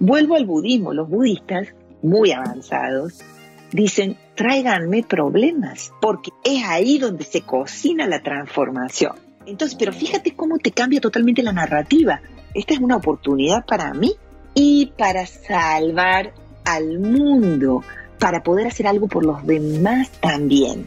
Vuelvo al budismo. Los budistas, muy avanzados, dicen, tráiganme problemas, porque es ahí donde se cocina la transformación. Entonces, pero fíjate cómo te cambia totalmente la narrativa. Esta es una oportunidad para mí y para salvar al mundo, para poder hacer algo por los demás también.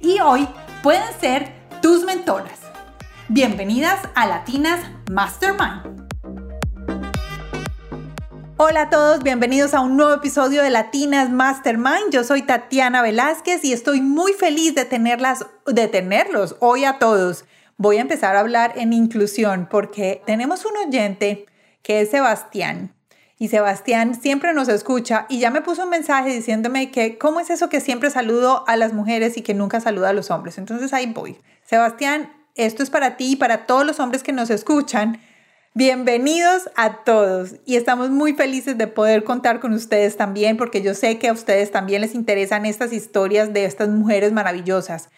y hoy pueden ser tus mentoras. Bienvenidas a Latinas Mastermind. Hola a todos, bienvenidos a un nuevo episodio de Latinas Mastermind. Yo soy Tatiana Velázquez y estoy muy feliz de tenerlas, de tenerlos hoy a todos. Voy a empezar a hablar en inclusión porque tenemos un oyente que es Sebastián y Sebastián siempre nos escucha y ya me puso un mensaje diciéndome que cómo es eso que siempre saludo a las mujeres y que nunca saludo a los hombres. Entonces ahí voy. Sebastián, esto es para ti y para todos los hombres que nos escuchan. Bienvenidos a todos y estamos muy felices de poder contar con ustedes también porque yo sé que a ustedes también les interesan estas historias de estas mujeres maravillosas.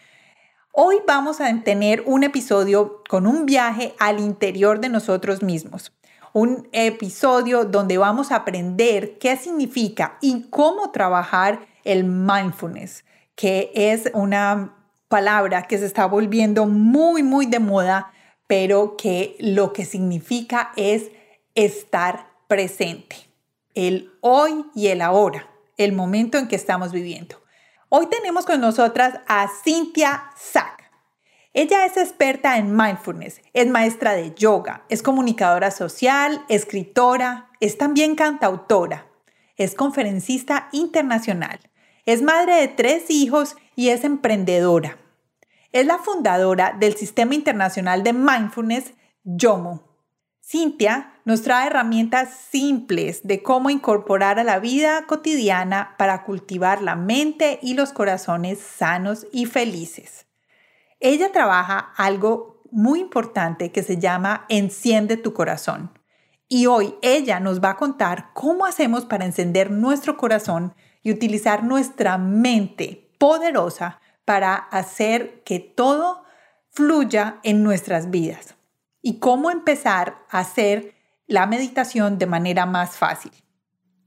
Hoy vamos a tener un episodio con un viaje al interior de nosotros mismos un episodio donde vamos a aprender qué significa y cómo trabajar el mindfulness, que es una palabra que se está volviendo muy, muy de moda, pero que lo que significa es estar presente, el hoy y el ahora, el momento en que estamos viviendo. Hoy tenemos con nosotras a Cynthia Sack. Ella es experta en mindfulness, es maestra de yoga, es comunicadora social, escritora, es también cantautora, es conferencista internacional, es madre de tres hijos y es emprendedora. Es la fundadora del Sistema Internacional de Mindfulness, YOMO. Cintia nos trae herramientas simples de cómo incorporar a la vida cotidiana para cultivar la mente y los corazones sanos y felices. Ella trabaja algo muy importante que se llama Enciende tu corazón. Y hoy ella nos va a contar cómo hacemos para encender nuestro corazón y utilizar nuestra mente poderosa para hacer que todo fluya en nuestras vidas. Y cómo empezar a hacer la meditación de manera más fácil.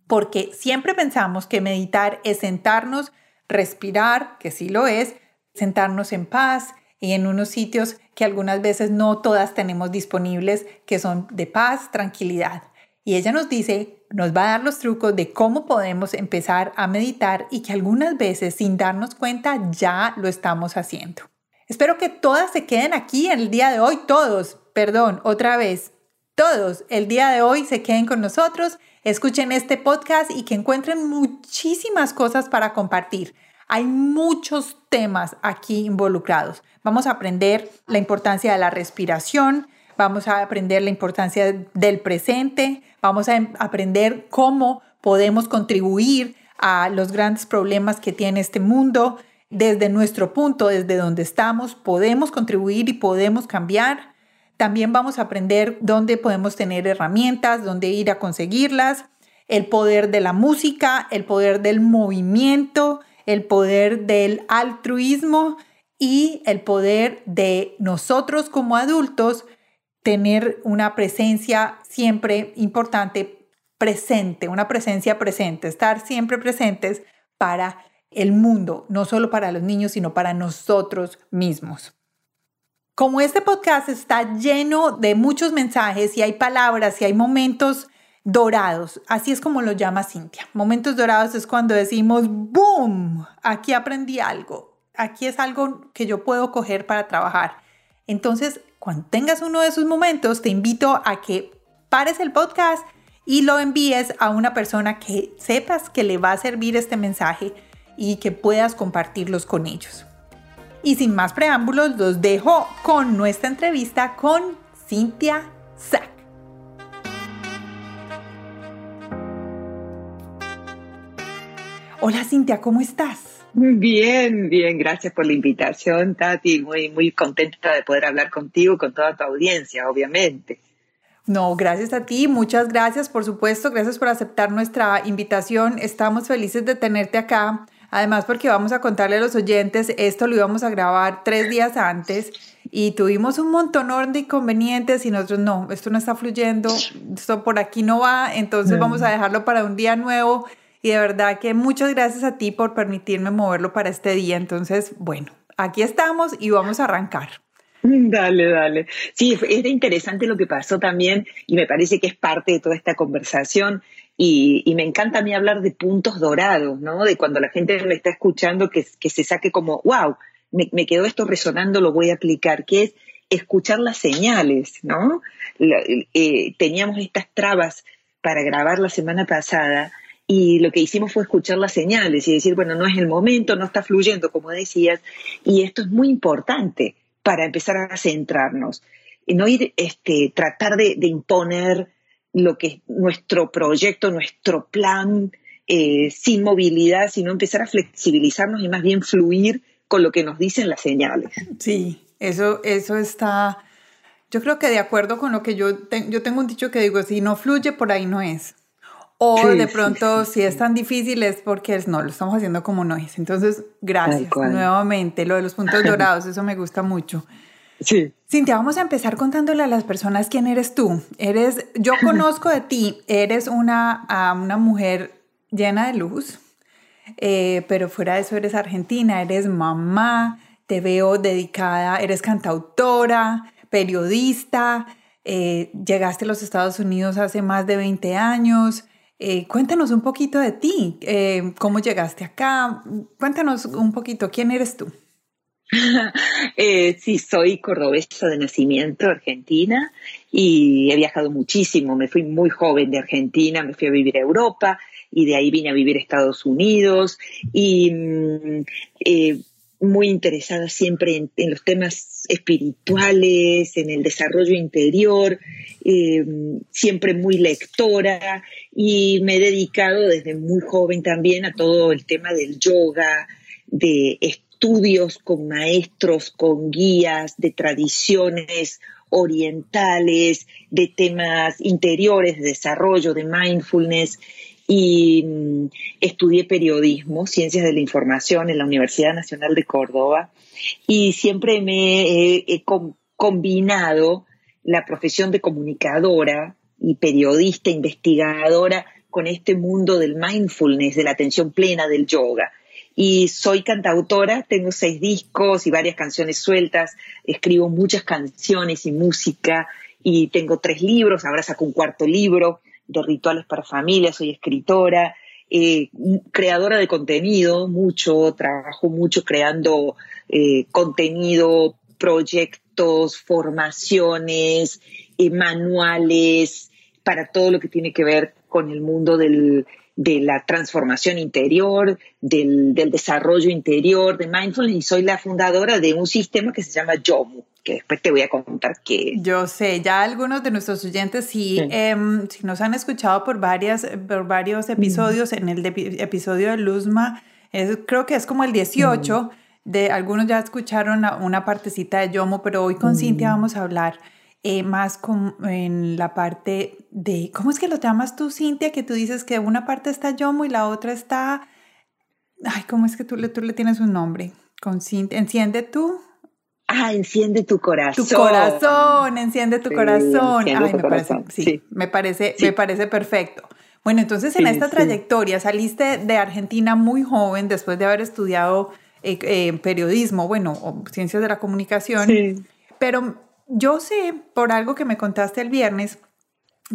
Porque siempre pensamos que meditar es sentarnos, respirar, que sí lo es, sentarnos en paz, y en unos sitios que algunas veces no todas tenemos disponibles, que son de paz, tranquilidad. Y ella nos dice, nos va a dar los trucos de cómo podemos empezar a meditar y que algunas veces sin darnos cuenta ya lo estamos haciendo. Espero que todas se queden aquí el día de hoy, todos, perdón, otra vez, todos el día de hoy se queden con nosotros, escuchen este podcast y que encuentren muchísimas cosas para compartir. Hay muchos temas aquí involucrados. Vamos a aprender la importancia de la respiración, vamos a aprender la importancia del presente, vamos a aprender cómo podemos contribuir a los grandes problemas que tiene este mundo. Desde nuestro punto, desde donde estamos, podemos contribuir y podemos cambiar. También vamos a aprender dónde podemos tener herramientas, dónde ir a conseguirlas, el poder de la música, el poder del movimiento, el poder del altruismo y el poder de nosotros como adultos tener una presencia siempre importante, presente, una presencia presente, estar siempre presentes para el mundo, no solo para los niños, sino para nosotros mismos. Como este podcast está lleno de muchos mensajes y hay palabras y hay momentos dorados, así es como lo llama Cintia. Momentos dorados es cuando decimos, ¡boom! Aquí aprendí algo, aquí es algo que yo puedo coger para trabajar. Entonces, cuando tengas uno de esos momentos, te invito a que pares el podcast y lo envíes a una persona que sepas que le va a servir este mensaje y que puedas compartirlos con ellos. Y sin más preámbulos, los dejo con nuestra entrevista con Cintia Sack. Hola Cintia, ¿cómo estás? Bien, bien, gracias por la invitación, Tati. Muy, muy contenta de poder hablar contigo, con toda tu audiencia, obviamente. No, gracias a ti, muchas gracias, por supuesto, gracias por aceptar nuestra invitación. Estamos felices de tenerte acá. Además, porque vamos a contarle a los oyentes, esto lo íbamos a grabar tres días antes y tuvimos un montón de inconvenientes y nosotros no, esto no está fluyendo, esto por aquí no va, entonces vamos a dejarlo para un día nuevo y de verdad que muchas gracias a ti por permitirme moverlo para este día. Entonces, bueno, aquí estamos y vamos a arrancar. Dale, dale. Sí, era interesante lo que pasó también y me parece que es parte de toda esta conversación y, me encanta a mí hablar de puntos dorados, ¿no? De cuando la gente me está escuchando que, que se saque como, wow, me, me, quedó esto resonando, lo voy a aplicar, que es escuchar las señales, ¿no? Eh, teníamos estas trabas para grabar la semana pasada y lo que hicimos fue escuchar las señales y decir, bueno, no es el momento, no está fluyendo, como decías, y esto es muy importante para empezar a centrarnos, y no ir, este, tratar de, imponer lo que es nuestro proyecto, nuestro plan, eh, sin movilidad, sino empezar a flexibilizarnos y más bien fluir con lo que nos dicen las señales. Sí, eso, eso está, yo creo que de acuerdo con lo que yo, yo tengo un dicho que digo, si no fluye, por ahí no es. O de pronto, si es tan difícil, es porque no, lo estamos haciendo como no es. Entonces, gracias nuevamente. Lo de los puntos dorados, eso me gusta mucho. Sí. Cintia, vamos a empezar contándole a las personas quién eres tú. Eres, yo conozco de ti, eres una, una mujer llena de luz, eh, pero fuera de eso eres argentina, eres mamá, te veo dedicada, eres cantautora, periodista, eh, llegaste a los Estados Unidos hace más de 20 años, eh, cuéntanos un poquito de ti, eh, cómo llegaste acá, cuéntanos un poquito, ¿quién eres tú? eh, sí, soy cordobesa de nacimiento, argentina, y he viajado muchísimo. Me fui muy joven de Argentina, me fui a vivir a Europa y de ahí vine a vivir a Estados Unidos. Y mm, muy interesada siempre en, los temas espirituales, en el desarrollo interior, eh, siempre muy lectora y me he dedicado desde muy joven también a todo el tema del yoga, de estudios con maestros, con guías, de tradiciones orientales, de temas interiores, de desarrollo, de mindfulness y mm, estudié periodismo, ciencias de la información en la Universidad Nacional de Córdoba y siempre me he, combinado la profesión de comunicadora y periodista, investigadora con este mundo del mindfulness, de la atención plena del yoga. Y soy cantautora, tengo seis discos y varias canciones sueltas, escribo muchas canciones y música y tengo tres libros, ahora saco un cuarto libro de rituales para familias, soy escritora, eh, creadora de contenido, mucho, trabajo mucho creando eh, contenido, proyectos, formaciones, eh, manuales, para todo lo que tiene que ver con el mundo del, de la transformación interior, del, del, desarrollo interior, de mindfulness, y soy la fundadora de un sistema que se llama YOMU, que después te voy a contar que... Yo sé, ya algunos de nuestros oyentes, si, em, si nos han escuchado por, varias, por varios episodios, en el episodio de Luzma, es, creo que es como el 18, de, algunos ya escucharon una partecita de YOMU, pero hoy con Cintia vamos a hablar eh, más con, en la parte de, ¿cómo es que lo llamas tú, Cintia? Que tú dices que una parte está Yomo y la otra está, ay, ¿cómo es que tú le, tú le tienes un nombre? Con Cintia, enciende tú. Ah, enciende tu corazón. Tu corazón, enciende tu corazón. Ay, me parece, sí, Me, parece, me parece perfecto. Bueno, entonces en esta trayectoria saliste de Argentina muy joven después de haber estudiado eh, eh, periodismo, bueno, o ciencias de la comunicación, pero yo sé, por algo que me contaste el viernes,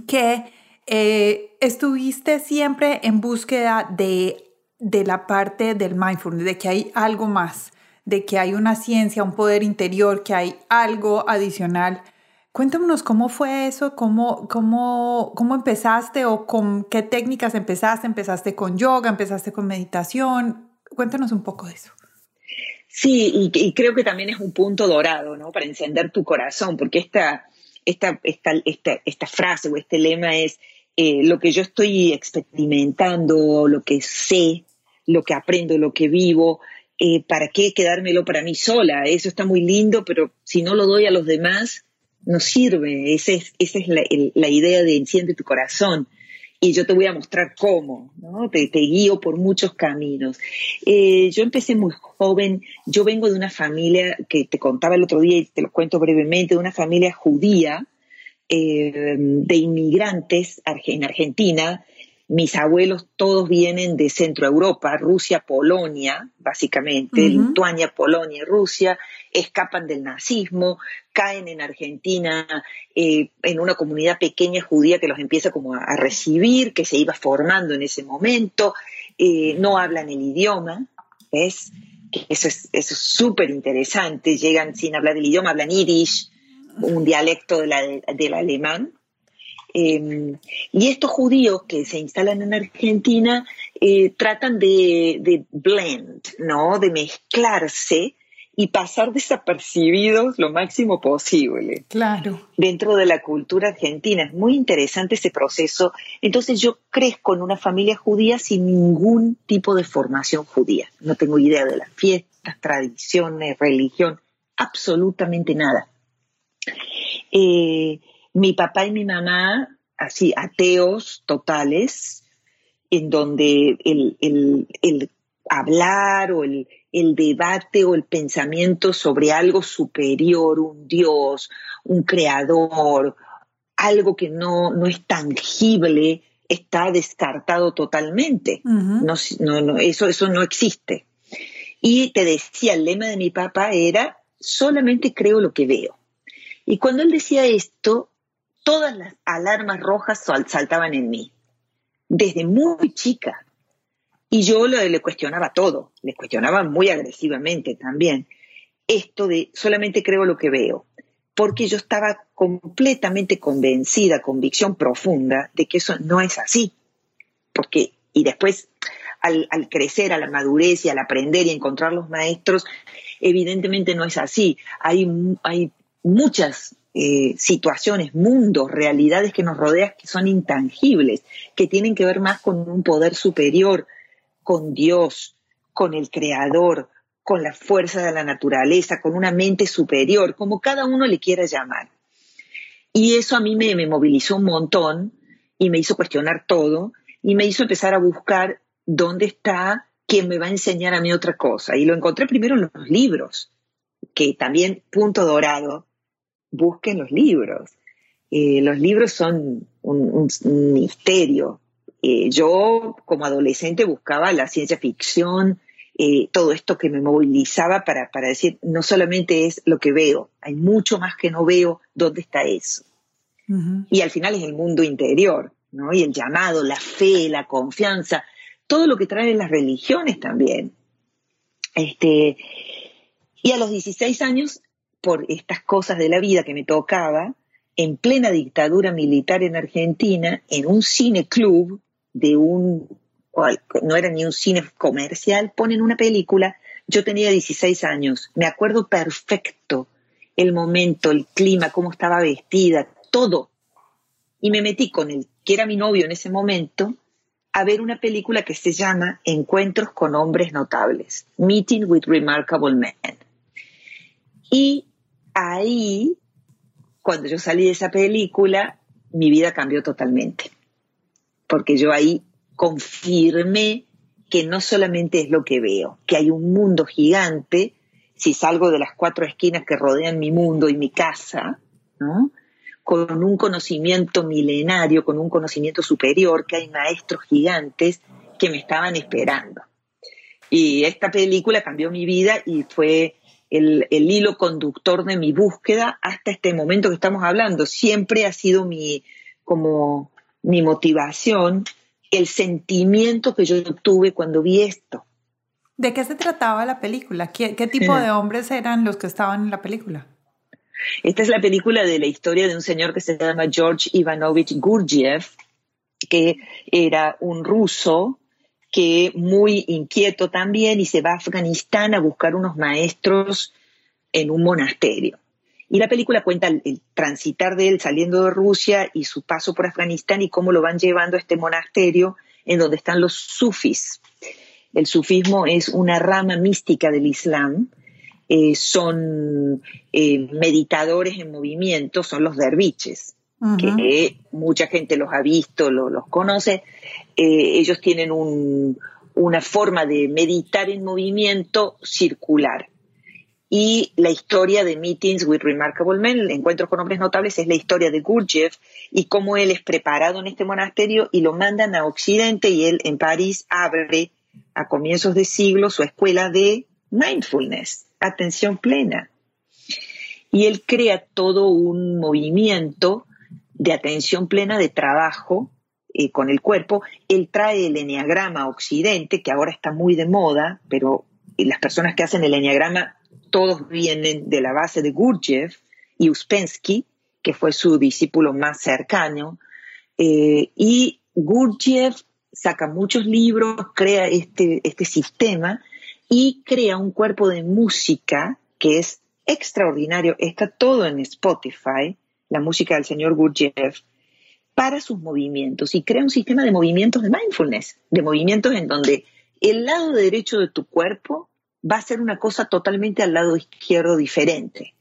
que eh, estuviste siempre en búsqueda de, de la parte del mindfulness, de que hay algo más, de que hay una ciencia, un poder interior, que hay algo adicional. Cuéntanos cómo fue eso, cómo, cómo, cómo empezaste o con qué técnicas empezaste. ¿Empezaste con yoga? ¿Empezaste con meditación? Cuéntanos un poco de eso. Sí, y, creo que también es un punto dorado, ¿no? Para encender tu corazón, porque esta, esta, esta, esta, frase o este lema es eh, lo que yo estoy experimentando, lo que sé, lo que aprendo, lo que vivo, eh, ¿para qué quedármelo para mí sola? Eso está muy lindo, pero si no lo doy a los demás, no sirve. Esa es, esa es la, la idea de enciende tu corazón y yo te voy a mostrar cómo, ¿no? Te, guío por muchos caminos. Eh, yo empecé muy joven, yo vengo de una familia que te contaba el otro día y te lo cuento brevemente, de una familia judía, eh, de inmigrantes en Argentina, mis abuelos todos vienen de Centro Europa, Rusia, Polonia, básicamente, Lituania, Polonia y Rusia, escapan del nazismo, caen en Argentina eh, en una comunidad pequeña judía que los empieza como a, recibir, que se iba formando en ese momento, eh, no hablan el idioma, ¿ves? eso es súper interesante, llegan sin hablar el idioma, hablan yiddish, un dialecto del alemán, Em, y estos judíos que se instalan en Argentina eh, tratan de, blend, ¿no? De mezclarse y pasar desapercibidos lo máximo posible. Claro. Dentro de la cultura argentina. Es muy interesante ese proceso. Entonces yo crezco en una familia judía sin ningún tipo de formación judía. No tengo idea de las fiestas, tradiciones, religión, absolutamente nada. Eh, mi papá y mi mamá, así ateos totales, en donde el, hablar o el, debate o el pensamiento sobre algo superior, un Dios, un creador, algo que no, no es tangible, está descartado totalmente. no, no, eso, eso no existe. Y te decía, el lema de mi papá era, solamente creo lo que veo. Y cuando él decía esto, todas las alarmas rojas saltaban en mí, desde muy chica. Y yo le, cuestionaba todo, le cuestionaba muy agresivamente también. Esto de solamente creo lo que veo, porque yo estaba completamente convencida, convicción profunda de que eso no es así. Porque, y después, al, al, crecer, a la madurez y al aprender y encontrar los maestros, evidentemente no es así. Hay, hay muchas eh, situaciones, mundos, realidades que nos rodean que son intangibles, que tienen que ver más con un poder superior, con Dios, con el Creador, con la fuerza de la naturaleza, con una mente superior, como cada uno le quiera llamar. Y eso a mí me, me movilizó un montón y me hizo cuestionar todo y me hizo empezar a buscar dónde está quien me va a enseñar a mí otra cosa. Y lo encontré primero en los libros, que también, punto dorado, busquen los libros. Eh, los libros son un, misterio. Eh, yo como adolescente buscaba la ciencia ficción, eh, todo esto que me movilizaba para, para, decir, no solamente es lo que veo, hay mucho más que no veo, ¿dónde está eso? Y al final es el mundo interior, ¿no? Y el llamado, la fe, la confianza, todo lo que traen las religiones también. Este, y a los 16 años por estas cosas de la vida que me tocaba, en plena dictadura militar en Argentina, en un cine club de un, no era ni un cine comercial, ponen una película, yo tenía 16 años, me acuerdo perfecto el momento, el clima, cómo estaba vestida, todo. Y me metí con el que era mi novio en ese momento a ver una película que se llama Encuentros con hombres notables, Meeting with Remarkable Men. Y ahí, cuando yo salí de esa película, mi vida cambió totalmente. Porque yo ahí confirmé que no solamente es lo que veo, que hay un mundo gigante, si salgo de las cuatro esquinas que rodean mi mundo y mi casa, con un conocimiento milenario, con un conocimiento superior, que hay maestros gigantes que me estaban esperando. Y esta película cambió mi vida y fue el, hilo conductor de mi búsqueda hasta este momento que estamos hablando. Siempre ha sido mi, como mi motivación, el sentimiento que yo tuve cuando vi esto. ¿De qué se trataba la película? ¿Qué, tipo de hombres eran los que estaban en la película? Esta es la película de la historia de un señor que se llama George Ivanovich Gurdjieff, que era un ruso que muy inquieto también y se va a Afganistán a buscar unos maestros en un monasterio. Y la película cuenta el, transitar de él saliendo de Rusia y su paso por Afganistán y cómo lo van llevando a este monasterio en donde están los sufis. El sufismo es una rama mística del Islam. Eh, son eh, meditadores en movimiento, son los derviches, que mucha gente los ha visto, los conoce. Eh, ellos tienen una forma de meditar en movimiento circular y la historia de Meetings with Remarkable Men, Encuentros con Hombres Notables, es la historia de Gurdjieff y cómo él es preparado en este monasterio y lo mandan a Occidente y él en París abre a comienzos de siglo su escuela de mindfulness, atención plena. Y él crea todo un movimiento de atención plena de trabajo eh, con el cuerpo. Él trae el enneagrama Occidente, que ahora está muy de moda, pero las personas que hacen el enneagrama todos vienen de la base de Gurdjieff y Uspensky, que fue su discípulo más cercano. Eh, y Gurdjieff saca muchos libros, crea este, este sistema y crea un cuerpo de música que es extraordinario. Está todo en Spotify, la música del señor Gurdjieff, para sus movimientos y crea un sistema de movimientos de mindfulness, de movimientos en donde el lado derecho de tu cuerpo va a ser una cosa totalmente al lado izquierdo diferente.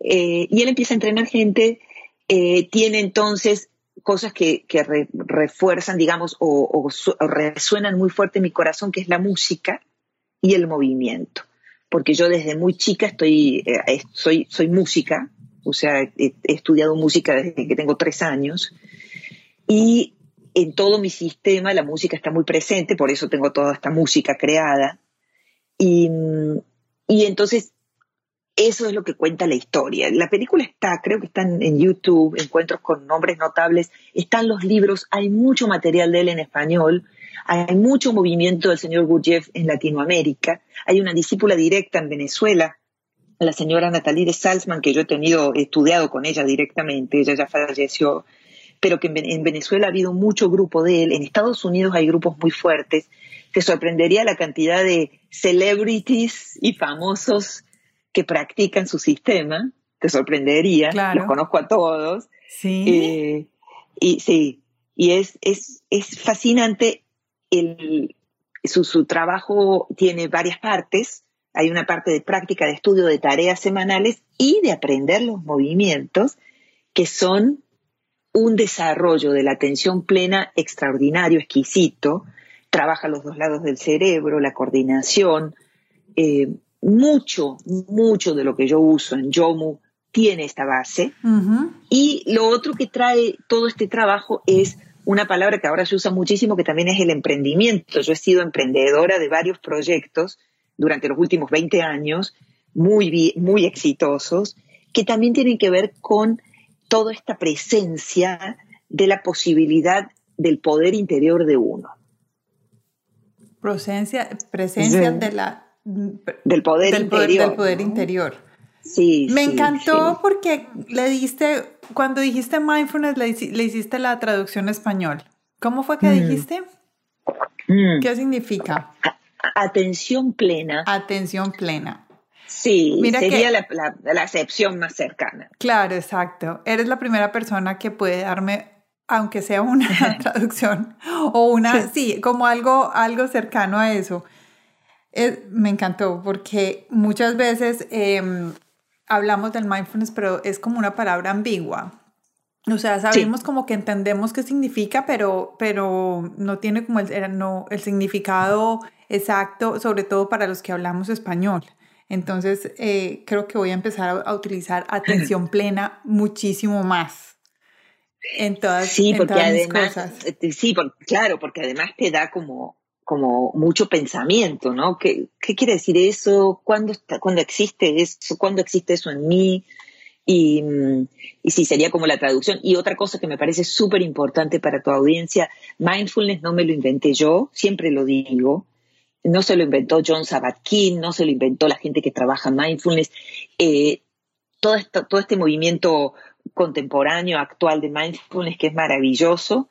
Eh, y él empieza a entrenar gente, eh, tiene entonces cosas que, refuerzan, digamos, o, resuenan muy fuerte en mi corazón, que es la música y el movimiento. Porque yo desde muy chica estoy, eh, soy, soy música, o sea, he, estudiado música desde que tengo tres años, y en todo mi sistema la música está muy presente, por eso tengo toda esta música creada. Y, entonces eso es lo que cuenta la historia. La película está, creo que están en YouTube, encuentros con nombres notables, están los libros, hay mucho material de él en español, hay mucho movimiento del señor Gurdjieff en Latinoamérica, hay una discípula directa en Venezuela, la señora Natalie de Salzman, que yo he tenido, estudiado con ella directamente, ella ya falleció, pero que en Venezuela ha habido mucho grupo de él, en Estados Unidos hay grupos muy fuertes, te sorprendería la cantidad de celebrities y famosos que practican su sistema, te sorprendería, los conozco a todos. Sí. Eh, y sí, y es, es, es fascinante, el, su, su trabajo tiene varias partes, hay una parte de práctica, de estudio, de tareas semanales y de aprender los movimientos que son un desarrollo de la atención plena extraordinario, exquisito, trabaja los dos lados del cerebro, la coordinación. Eh, mucho, mucho de lo que yo uso en Yomu tiene esta base. Y lo otro que trae todo este trabajo es una palabra que ahora se usa muchísimo, que también es el emprendimiento. Yo he sido emprendedora de varios proyectos durante los últimos 20 años, muy, muy exitosos, que también tienen que ver con toda esta presencia de la posibilidad del poder interior de uno. Presencia, presencia de la, del poder interior. del poder interior. Sí. Me encantó porque le diste, cuando dijiste mindfulness, le, hiciste la traducción español. ¿Cómo fue que mm. dijiste? Mm. ¿Qué significa? Atención plena. Atención plena. Sí, sería la, la, acepción más cercana. Claro, exacto. Eres la primera persona que puede darme aunque sea una traducción o una, sí. como algo, algo cercano a eso. me encantó porque muchas veces em, hablamos del mindfulness, pero es como una palabra ambigua. O sea, sabemos como que entendemos qué significa, pero, pero no tiene como el, no, el significado exacto, sobre todo para los que hablamos español. Entonces, eh, creo que voy a empezar a utilizar atención plena muchísimo más en todas, sí, porque además, cosas. Eh, sí, claro, porque además te da como, como mucho pensamiento, ¿no? ¿Qué, qué quiere decir eso? ¿Cuándo, está, ¿Cuándo existe eso? ¿Cuándo existe eso en mí? Y, y sí, sería como la traducción. Y otra cosa que me parece súper importante para tu audiencia, mindfulness no me lo inventé yo, siempre lo digo, no se lo inventó John Sabat-King, no se lo inventó la gente que trabaja mindfulness. Eh, todo, todo este movimiento contemporáneo, actual de mindfulness, que es maravilloso,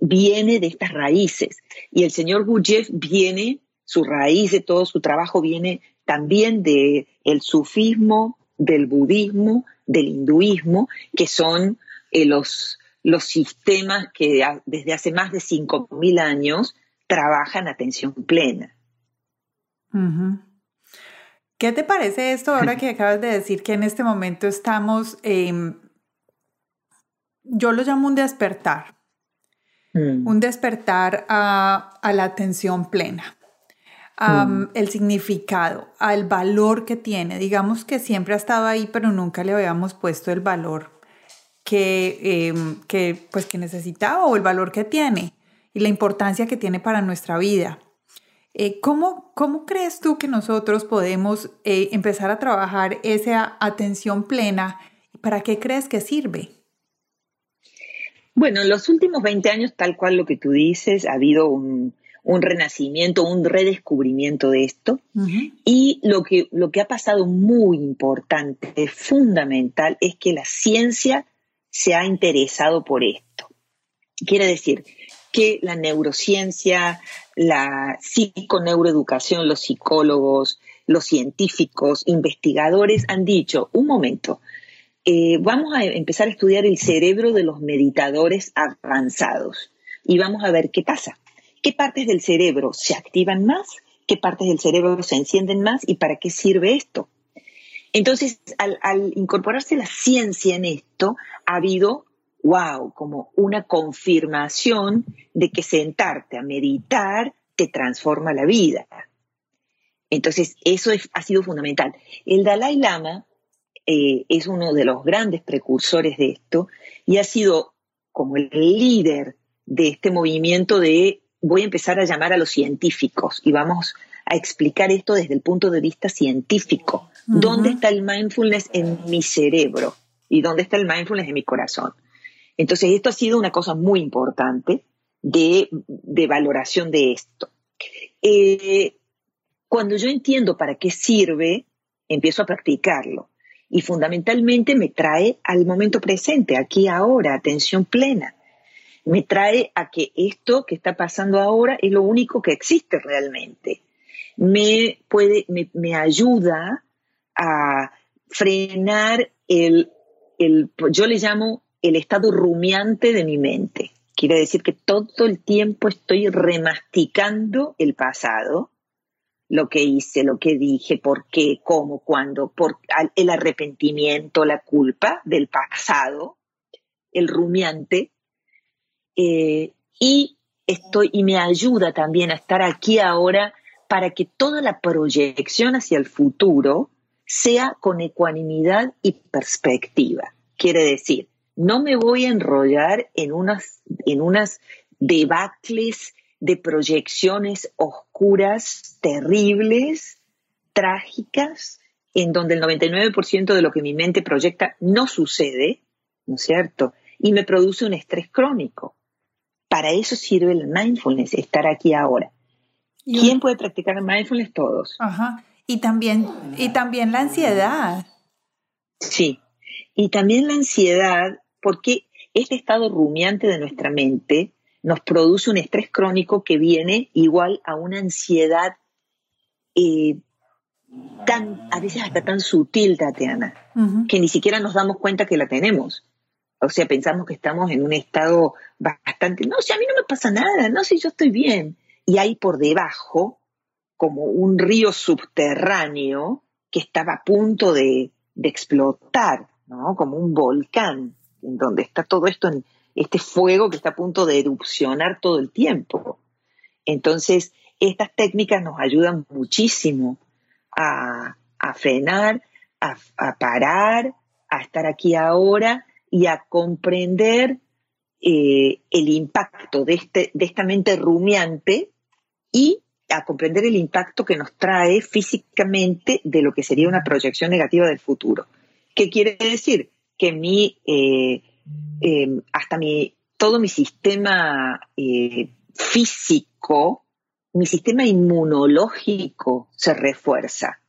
viene de estas raíces. Y el señor Gurdjieff viene, su raíz de todo su trabajo viene también del el sufismo, del budismo, del hinduismo, que son eh, los, los sistemas que desde hace más de 5.000 años trabajan atención plena. ¿Qué te parece esto ahora que acabas de decir que en este momento estamos, yo lo llamo un despertar, mm. un despertar a, la atención plena? Mm. el significado, al valor que tiene. Digamos que siempre ha estado ahí, pero nunca le habíamos puesto el valor que, em, que, pues, que necesitaba o el valor que tiene y la importancia que tiene para nuestra vida. Eh, ¿cómo, ¿cómo, crees tú que nosotros podemos eh, empezar a trabajar esa atención plena? ¿Para qué crees que sirve? Bueno, en los últimos 20 años, tal cual lo que tú dices, ha habido un, un renacimiento, un redescubrimiento de esto. Y lo que, lo que ha pasado muy importante, fundamental, es que la ciencia se ha interesado por esto. Quiere decir, que la neurociencia, la psiconeuroeducación, los psicólogos, los científicos, investigadores han dicho, un momento, eh, vamos a empezar a estudiar el cerebro de los meditadores avanzados y vamos a ver qué pasa. ¿Qué partes del cerebro se activan más? ¿Qué partes del cerebro se encienden más? ¿Y para qué sirve esto? Entonces, al, incorporarse la ciencia en esto, ha habido wow, como una confirmación de que sentarte a meditar te transforma la vida. Entonces, eso ha sido fundamental. El Dalai Lama eh, es uno de los grandes precursores de esto y ha sido como el líder de este movimiento de voy a empezar a llamar a los científicos y vamos a explicar esto desde el punto de vista científico. ¿Dónde está el mindfulness en mi cerebro? ¿Y dónde está el mindfulness en mi corazón? Entonces, esto ha sido una cosa muy importante de, valoración de esto. Eh, cuando yo entiendo para qué sirve, empiezo a practicarlo. Y fundamentalmente me trae al momento presente, aquí ahora, atención plena. Me trae a que esto que está pasando ahora es lo único que existe realmente. Me puede, me, ayuda a frenar el, el, yo le llamo el estado rumiante de mi mente. Quiere decir que todo el tiempo estoy remasticando el pasado, lo que hice, lo que dije, por qué, cómo, cuándo, por el arrepentimiento, la culpa del pasado, el rumiante, eh, y estoy y me ayuda también a estar aquí ahora para que toda la proyección hacia el futuro sea con ecuanimidad y perspectiva. Quiere decir, no me voy a enrollar en unas, en unas debacles de proyecciones oscuras, terribles, trágicas, en donde el 99% de lo que mi mente proyecta no sucede, ¿no es cierto? Y me produce un estrés crónico. Para eso sirve el mindfulness, estar aquí ahora. ¿Quién puede practicar el mindfulness? Todos. Ajá. Y también, y también la ansiedad. Sí. Y también la ansiedad porque este estado rumiante de nuestra mente nos produce un estrés crónico que viene igual a una ansiedad eh, tan, a veces hasta tan sutil, Tatiana, que ni siquiera nos damos cuenta que la tenemos. O sea, pensamos que estamos en un estado bastante, no, si a mí no me pasa nada, no, si yo estoy bien. Y hay por debajo como un río subterráneo que estaba a punto de, explotar, ¿no? Como un volcán en donde está todo esto, en este fuego que está a punto de erupcionar todo el tiempo. Entonces, estas técnicas nos ayudan muchísimo a, frenar, a, parar, a estar aquí ahora y a comprender eh, el impacto de, este, esta mente rumiante y a comprender el impacto que nos trae físicamente de lo que sería una proyección negativa del futuro. ¿Qué quiere decir? que mi, eh, em, hasta mi, todo mi sistema eh, físico, mi sistema inmunológico se refuerza,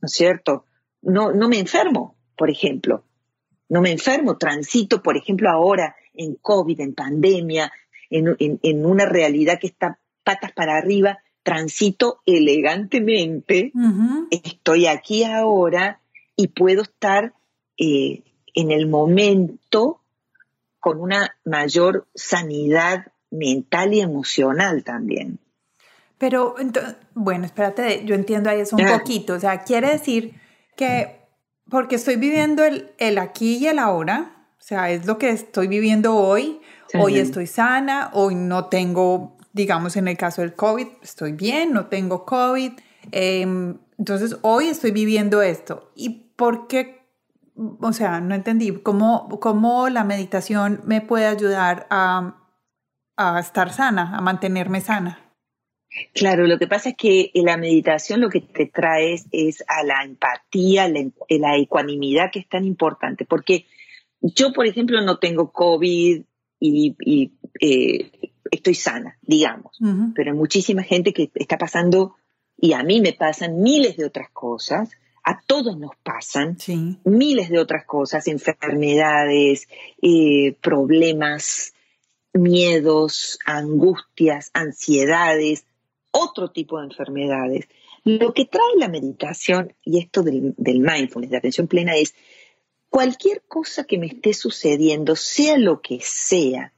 ¿no es cierto? No, no me enfermo, por ejemplo, no me enfermo, transito, por ejemplo, ahora en COVID, en pandemia, en, una realidad que está patas para arriba, transito elegantemente, estoy aquí ahora y puedo estar eh, en el momento con una mayor sanidad mental y emocional también. Pero, bueno, espérate, yo entiendo ahí eso un poquito. O sea, quiere decir que porque estoy viviendo el, el, aquí y el ahora, o sea, es lo que estoy viviendo hoy. Hoy estoy sana, hoy no tengo, digamos, en el caso del COVID, estoy bien, no tengo COVID. Em, entonces, hoy estoy viviendo esto. ¿Y por qué o sea, no entendí, ¿cómo, cómo la meditación me puede ayudar a, estar sana, a mantenerme sana? Claro, lo que pasa es que la meditación lo que te trae es, a la empatía, la, la, ecuanimidad que es tan importante, porque yo, por ejemplo, no tengo COVID y, eh, estoy sana, digamos, pero hay muchísima gente que está pasando, y a mí me pasan miles de otras cosas, a todos nos pasan miles de otras cosas, enfermedades, eh, problemas, miedos, angustias, ansiedades, otro tipo de enfermedades. Lo que trae la meditación y esto del, mindfulness, de atención plena, es cualquier cosa que me esté sucediendo, sea lo que sea,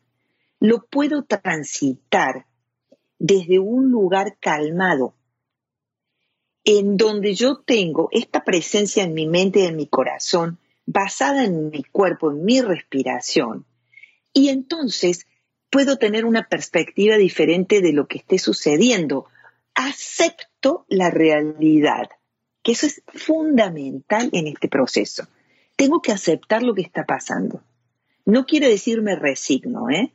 lo puedo transitar desde un lugar calmado, en donde yo tengo esta presencia en mi mente y en mi corazón, basada en mi cuerpo, en mi respiración, y entonces puedo tener una perspectiva diferente de lo que esté sucediendo. Acepto la realidad, que eso es fundamental en este proceso. Tengo que aceptar lo que está pasando. No quiere decir me resigno, ¿eh?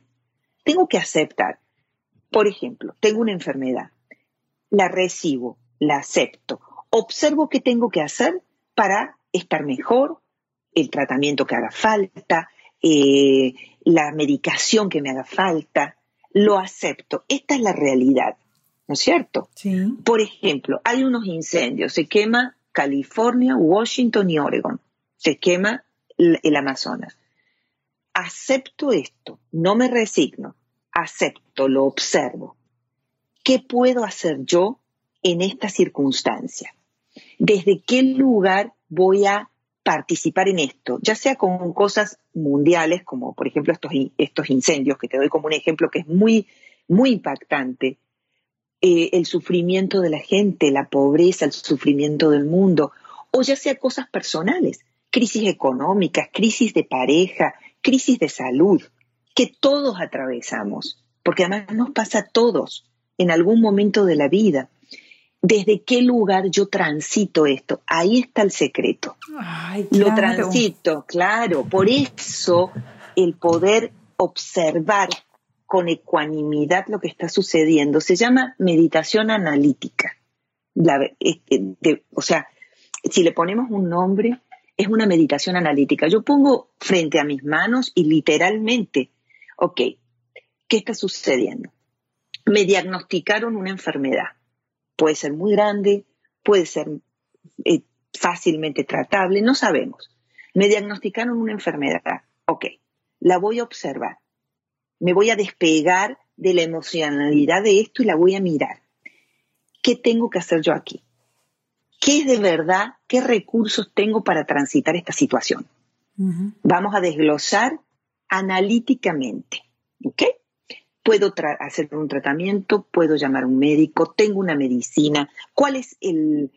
Tengo que aceptar. Por ejemplo, tengo una enfermedad, la recibo, la acepto. Observo qué tengo que hacer para estar mejor, el tratamiento que haga falta, eh, la medicación que me haga falta, lo acepto. Esta es la realidad, ¿no es cierto? Por ejemplo, hay unos incendios, se quema California, Washington y Oregon, se quema el Amazonas. Acepto esto, no me resigno, acepto, lo observo. ¿Qué puedo hacer yo en esta circunstancia? ¿Desde qué lugar voy a participar en esto? Ya sea con cosas mundiales, como por ejemplo estos, estos incendios, que te doy como un ejemplo que es muy, muy impactante, eh, el sufrimiento de la gente, la pobreza, el sufrimiento del mundo, o ya sea cosas personales, crisis económicas, crisis de pareja, crisis de salud, que todos atravesamos, porque además nos pasa a todos en algún momento de la vida desde qué lugar yo transito esto. Ahí está el secreto. Lo transito, claro. Por eso el poder observar con ecuanimidad lo que está sucediendo se llama meditación analítica. O sea, si le ponemos un nombre, es una meditación analítica. Yo pongo frente a mis manos y literalmente, ok, ¿qué está sucediendo? Me diagnosticaron una enfermedad puede ser muy grande, puede ser eh, fácilmente tratable, no sabemos. Me diagnosticaron una enfermedad, ok, la voy a observar, me voy a despegar de la emocionalidad de esto y la voy a mirar. ¿Qué tengo que hacer yo aquí? ¿Qué es de verdad? ¿Qué recursos tengo para transitar esta situación? Vamos a desglosar analíticamente. ¿Ok? Puedo hacer un tratamiento, puedo llamar a un médico, tengo una medicina, cuál es el,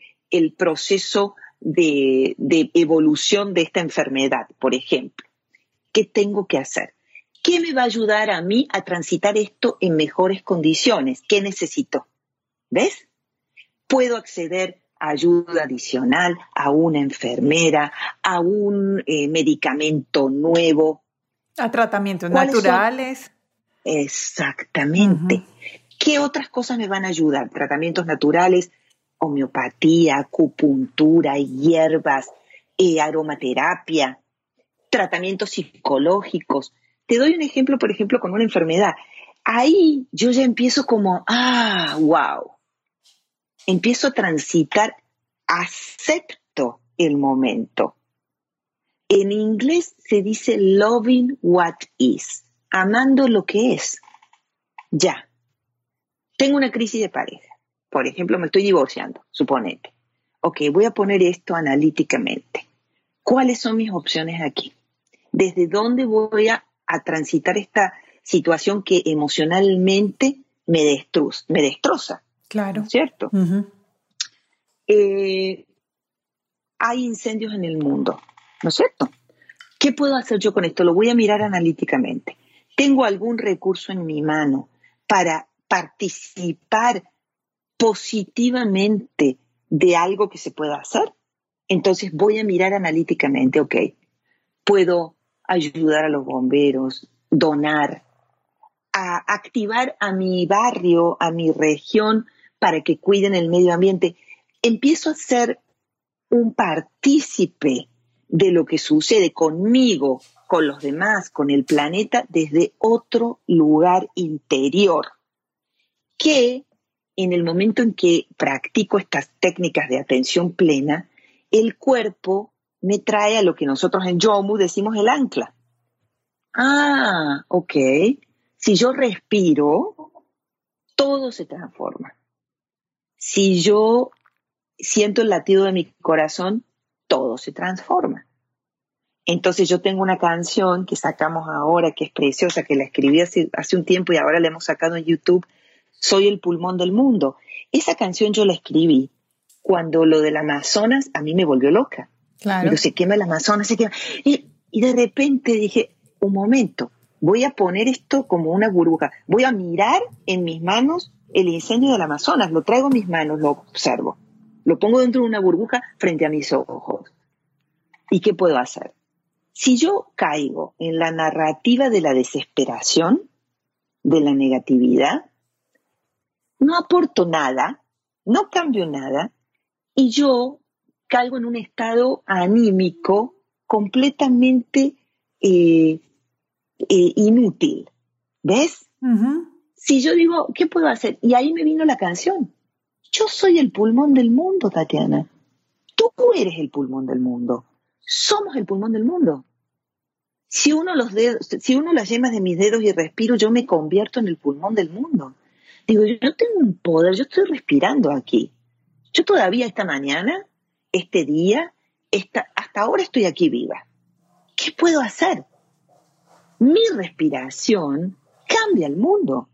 proceso de, evolución de esta enfermedad, por ejemplo. ¿Qué tengo que hacer? ¿Qué me va a ayudar a mí a transitar esto en mejores condiciones? ¿Qué necesito? ¿Ves? Puedo acceder a ayuda adicional, a una enfermera, a un eh, medicamento nuevo. A tratamientos naturales. Exactamente. ¿Qué otras cosas me van a ayudar? Tratamientos naturales, homeopatía, acupuntura, hierbas, eh, aromaterapia, tratamientos psicológicos. Te doy un ejemplo, por ejemplo, con una enfermedad. Ahí yo ya empiezo como, ah, wow. Empiezo a transitar, acepto el momento. En inglés se dice loving what is amando lo que es. ya, tengo una crisis de pareja. Por ejemplo, me estoy divorciando, suponete. Ok, voy a poner esto analíticamente. ¿Cuáles son mis opciones aquí? ¿Desde dónde voy a, transitar esta situación que emocionalmente me, destroza? Me destroza claro. ¿Cierto? Eh, hay incendios en el mundo, ¿no es cierto? ¿Qué puedo hacer yo con esto? Lo voy a mirar analíticamente. ¿Tengo algún recurso en mi mano para participar positivamente de algo que se pueda hacer? Entonces voy a mirar analíticamente, ok, puedo ayudar a los bomberos, donar, a activar a mi barrio, a mi región, para que cuiden el medio ambiente. Empiezo a ser un partícipe de lo que sucede conmigo, con los demás, con el planeta, desde otro lugar interior, que en el momento en que practico estas técnicas de atención plena, el cuerpo me trae a lo que nosotros en Yomu decimos el ancla. Ah, ok. Si yo respiro, todo se transforma. Si yo siento el latido de mi corazón, todo se transforma. Entonces yo tengo una canción que sacamos ahora, que es preciosa, que la escribí hace, un tiempo y ahora la hemos sacado en YouTube, Soy el pulmón del mundo. Esa canción yo la escribí cuando lo del Amazonas a mí me volvió loca. Claro. Pero se quema el Amazonas, se quema. Y, y de repente dije, un momento, voy a poner esto como una burbuja, voy a mirar en mis manos el incendio del Amazonas, lo traigo en mis manos, lo observo. Lo pongo dentro de una burbuja frente a mis ojos. ¿Y qué puedo hacer? Si yo caigo en la narrativa de la desesperación, de la negatividad, no aporto nada, no cambio nada, y yo caigo en un estado anímico completamente eh, eh, inútil. ¿Ves? Si yo digo, ¿qué puedo hacer? Y ahí me vino la canción. Yo soy el pulmón del mundo, Tatiana. Tú eres el pulmón del mundo. Somos el pulmón del mundo. Si uno, los dedos, si uno las yemas de mis dedos y respiro, yo me convierto en el pulmón del mundo. Digo, yo tengo un poder, yo estoy respirando aquí. Yo todavía esta mañana, este día, hasta ahora estoy aquí viva. ¿Qué puedo hacer? Mi respiración cambia el mundo.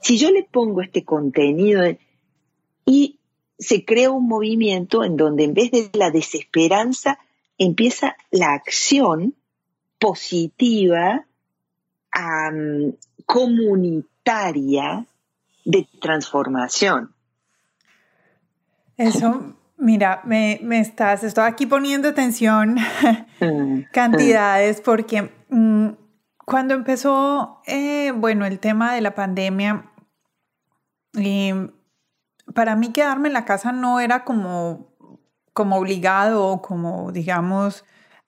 Si yo le pongo este contenido, y se crea un movimiento en donde en vez de la desesperanza empieza la acción positiva, comunitaria de transformación. Eso, mira, me, estás, estoy aquí poniendo atención, mm, cantidades, porque mm, cuando empezó, eh, bueno, el tema de la pandemia, y para mí quedarme en la casa no era como, como obligado o como, digamos,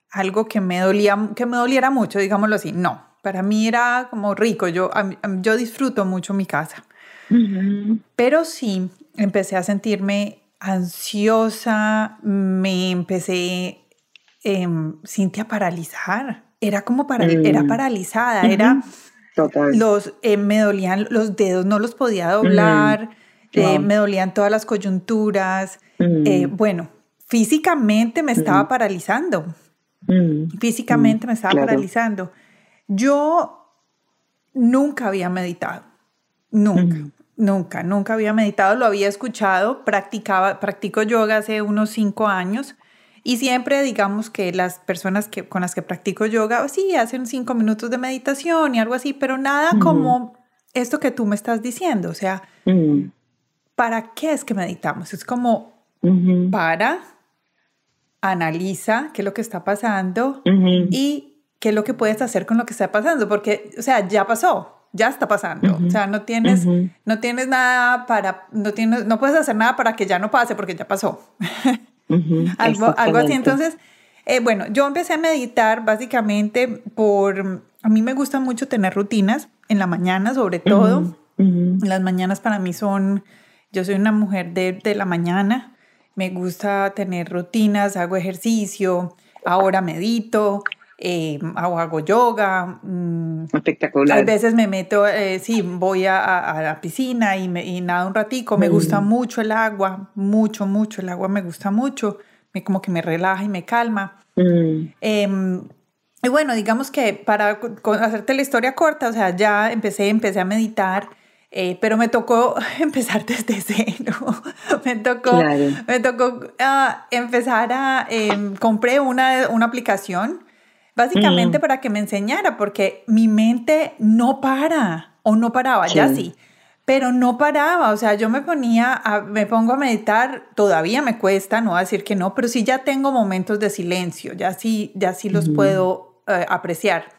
algo que me, dolía, que me doliera mucho, digámoslo así. No, para mí era como rico. Yo, yo disfruto mucho mi casa. Pero sí, empecé a sentirme ansiosa, me empecé, eh, a paralizar. Era como para, era mm. paralizada, era... Los, eh, me dolían los dedos, no los podía doblar. Eh, me dolían todas las coyunturas. Eh, mm. bueno, físicamente me estaba mm. paralizando. Mm. Físicamente me estaba paralizando. Yo nunca había meditado. Nunca. Nunca, nunca había meditado, lo había escuchado, practicaba, practico yoga hace unos cinco años y siempre digamos que las personas que, con las que practico yoga, sí, hacen cinco minutos de meditación y algo así, pero nada como esto que tú me estás diciendo, o sea, ¿para qué es que meditamos? Es como para, analiza qué es lo que está pasando y qué es lo que puedes hacer con lo que está pasando, porque, o sea, ya pasó, ya está pasando. O sea, no tienes, no tienes nada para, no tienes, no puedes hacer nada para que ya no pase porque ya pasó. algo, algo así. Entonces, eh, bueno, yo empecé a meditar básicamente por, a mí me gusta mucho tener rutinas en la mañana, sobre todo. Las mañanas para mí son yo soy una mujer de, la mañana, me gusta tener rutinas, hago ejercicio, ahora medito eh, hago, yoga. Mm, Espectacular. A veces me meto, eh, sí, voy a, la piscina y, me, y nado un ratico. Me gusta mm. mucho el agua, mucho, mucho. El agua me gusta mucho. Me, como que me relaja y me calma. Mm. Em, y bueno, digamos que para hacerte la historia corta, o sea, ya empecé, empecé a meditar. Eh, pero me tocó empezar desde cero. me tocó, me tocó ah, empezar a, em, compré una, una aplicación básicamente mm. para que me enseñara, porque mi mente no para, o no paraba, ya sí, pero no paraba, o sea, yo me ponía, a, me pongo a meditar, todavía me cuesta, no voy a decir que no, pero sí ya tengo momentos de silencio, ya sí, ya sí los puedo eh, apreciar.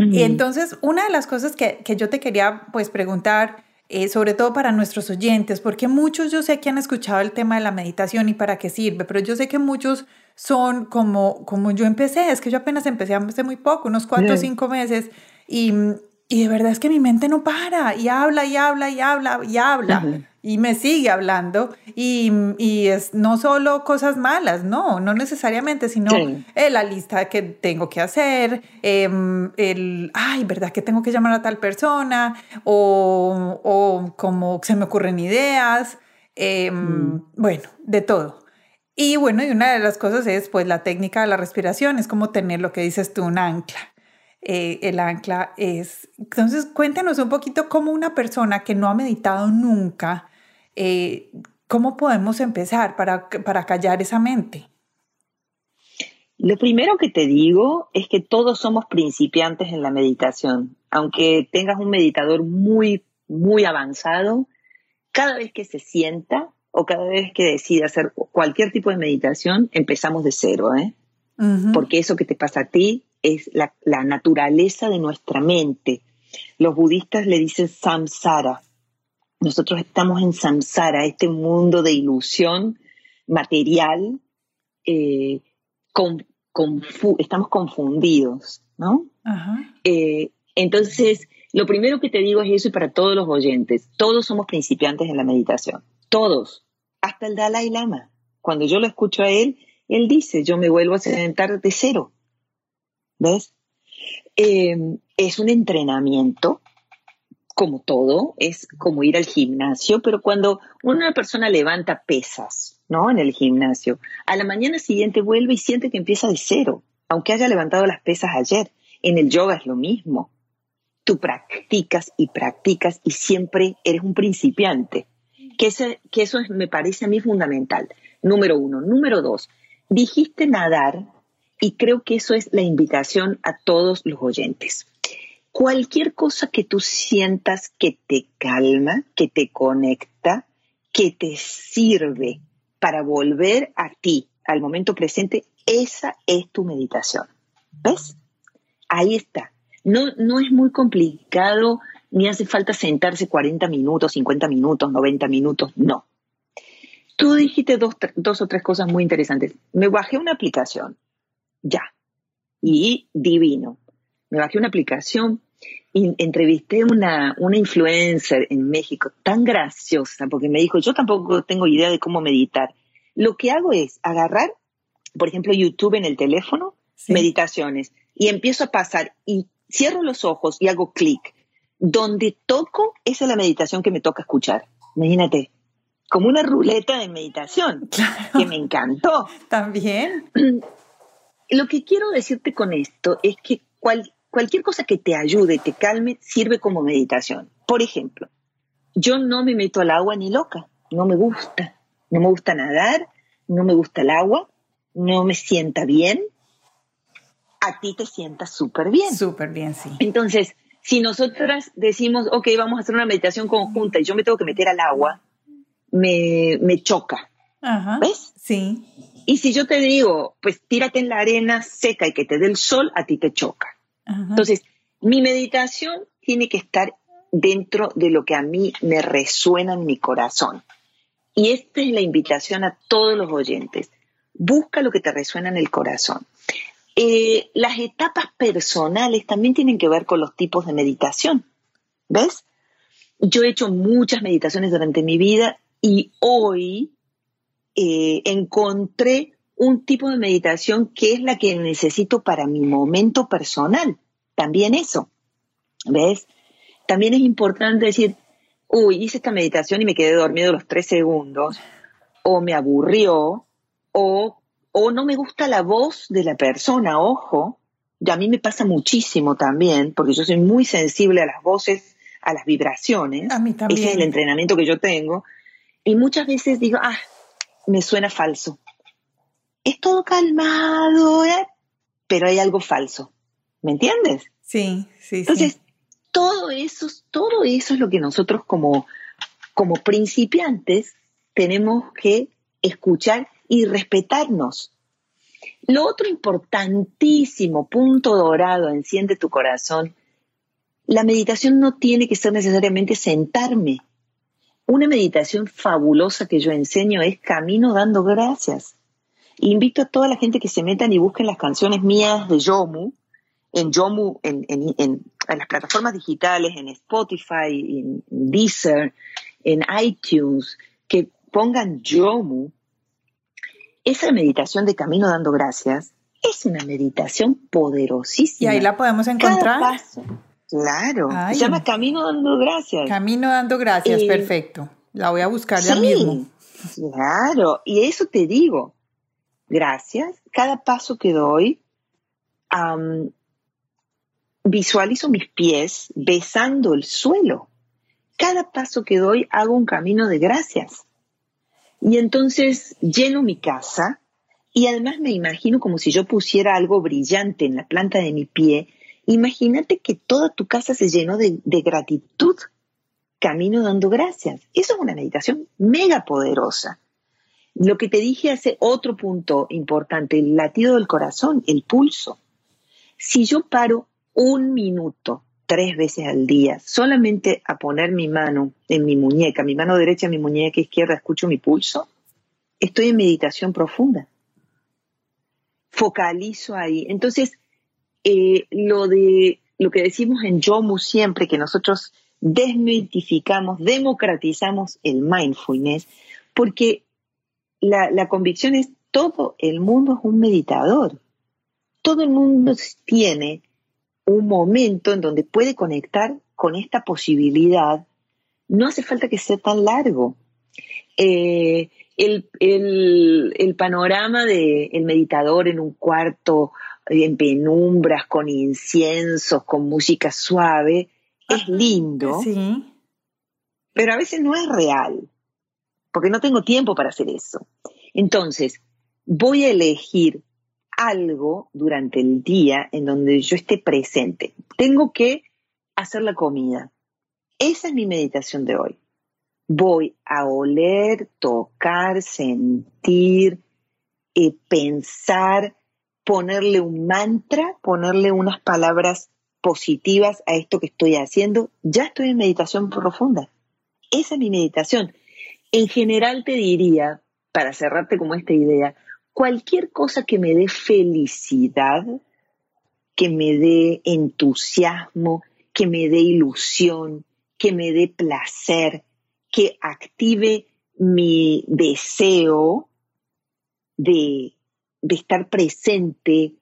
Y entonces, una de las cosas que, que yo te quería pues preguntar, eh, sobre todo para nuestros oyentes, porque muchos yo sé que han escuchado el tema de la meditación y para qué sirve, pero yo sé que muchos son como, como yo empecé, es que yo apenas empecé hace muy poco, unos cuatro o cinco meses, y, y, de verdad es que mi mente no para, y habla, y habla, y habla, y habla, y me sigue hablando, y, y, es no solo cosas malas, no, no necesariamente, sino eh, la lista que tengo que hacer, em, el, ay, ¿verdad que tengo que llamar a tal persona? O, o como se me ocurren ideas, em, mm. bueno, de todo. Y bueno, y una de las cosas es pues la técnica de la respiración, es como tener lo que dices tú, un ancla. Eh, el ancla es, entonces cuéntanos un poquito cómo una persona que no ha meditado nunca, eh, ¿cómo podemos empezar para, para callar esa mente? Lo primero que te digo es que todos somos principiantes en la meditación. Aunque tengas un meditador muy, muy avanzado, cada vez que se sienta, o cada vez que decide hacer cualquier tipo de meditación, empezamos de cero, ¿eh? Porque eso que te pasa a ti es la, naturaleza de nuestra mente. Los budistas le dicen samsara. Nosotros estamos en samsara, este mundo de ilusión material. Eh, estamos confundidos, ¿no? Eh, entonces, lo primero que te digo es eso y para todos los oyentes, todos somos principiantes en la meditación todos, hasta el Dalai Lama. Cuando yo lo escucho a él, él dice, yo me vuelvo a sentar de cero. ¿Ves? Em, es un entrenamiento, como todo, es como ir al gimnasio, pero cuando una persona levanta pesas, ¿no? En el gimnasio, a la mañana siguiente vuelve y siente que empieza de cero, aunque haya levantado las pesas ayer. En el yoga es lo mismo. Tú practicas y practicas y siempre eres un principiante que, eso me parece a mí fundamental. Número uno. Número dos, dijiste nadar y creo que eso es la invitación a todos los oyentes. Cualquier cosa que tú sientas que te calma, que te conecta, que te sirve para volver a ti, al momento presente, esa es tu meditación. ¿Ves? Ahí está. No, no es muy complicado ni hace falta sentarse 40 minutos, 50 minutos, 90 minutos, no. Tú dijiste dos, o tres cosas muy interesantes. Me bajé una aplicación, ya, y divino. Me bajé una aplicación y entrevisté una, una influencer en México tan graciosa porque me dijo, yo tampoco tengo idea de cómo meditar. Lo que hago es agarrar, por ejemplo, YouTube en el teléfono, meditaciones, y empiezo a pasar y cierro los ojos y hago clic donde toco, esa es la meditación que me toca escuchar. Imagínate, como una ruleta de meditación, que me encantó. También. Lo que quiero decirte con esto es que cualquier cosa que te ayude, te calme, sirve como meditación. Por ejemplo, yo no me meto al agua ni loca, no me gusta. No me gusta nadar, no me gusta el agua, no me sienta bien. A ti te sientas súper bien. Súper bien, sí. Entonces, si nosotras decimos, ok, vamos a hacer una meditación conjunta y yo me tengo que meter al agua, me, me choca. ¿Ves? Sí. Y si yo te digo, pues tírate en la arena seca y que te dé el sol, a ti te choca. Entonces, mi meditación tiene que estar dentro de lo que a mí me resuena en mi corazón. Y esta es la invitación a todos los oyentes. Busca lo que te resuena en el corazón. Eh, las etapas personales también tienen que ver con los tipos de meditación. ¿Ves? Yo he hecho muchas meditaciones durante mi vida y hoy eh, encontré un tipo de meditación que es la que necesito para mi momento personal. También eso. ¿Ves? También es importante decir, uy, hice esta meditación y me quedé dormido los tres segundos, o me aburrió, o, o no me gusta la voz de la persona, ojo, y a mí me pasa muchísimo también, porque yo soy muy sensible a las voces, a las vibraciones. A mí también. Ese es el entrenamiento que yo tengo. Y muchas veces digo, ah, me suena falso. Es todo calmado, ¿eh? pero hay algo falso. ¿Me entiendes? Sí, sí, Entonces, todo eso, todo eso es lo que nosotros como, como principiantes tenemos que escuchar y respetarnos. Lo otro importantísimo, punto dorado, enciende tu corazón, la meditación no tiene que ser necesariamente sentarme. Una meditación fabulosa que yo enseño es camino dando gracias. Invito a toda la gente que se metan y busquen las canciones mías de Yomu, en Yomu, en, las plataformas digitales, en Spotify, en Deezer, en iTunes, que pongan Yomu esa meditación de camino dando gracias es una meditación poderosísima. Y ahí la podemos encontrar. Claro. Se llama Camino dando gracias. Camino dando gracias, perfecto. La voy a buscar ya mismo. Claro. Y eso te digo. Gracias. Cada paso que doy, visualizo mis pies besando el suelo. Cada paso que doy hago un camino de gracias. Y entonces lleno mi casa y además me imagino como si yo pusiera algo brillante en la planta de mi pie. Imagínate que toda tu casa se llenó de, gratitud, camino dando gracias. Eso es una meditación mega poderosa. Lo que te dije hace otro punto importante, el latido del corazón, el pulso. Si yo paro un minuto tres veces al día, solamente a poner mi mano en mi muñeca, mi mano derecha mi muñeca izquierda, escucho mi pulso, estoy en meditación profunda. Focalizo ahí. Entonces, eh, lo de lo que decimos en Yomu siempre, que nosotros desmitificamos, democratizamos el mindfulness, porque la, la convicción es todo el mundo es un meditador. Todo el mundo tiene un momento en donde puede conectar con esta posibilidad, no hace falta que sea tan largo. Eh, el, panorama del meditador en un cuarto en penumbras, con inciensos, con música suave, es lindo, sí. pero a veces no es real, porque no tengo tiempo para hacer eso. Entonces, voy a elegir algo durante el día en donde yo esté presente. Tengo que hacer la comida. Esa es mi meditación de hoy. Voy a oler, tocar, sentir, eh, pensar, ponerle un mantra, ponerle unas palabras positivas a esto que estoy haciendo. Ya estoy en meditación profunda. Esa es mi meditación. En general te diría, para cerrarte como esta idea, cualquier cosa que me dé felicidad, que me dé entusiasmo, que me dé ilusión, que me dé placer, que active mi deseo de, estar presente,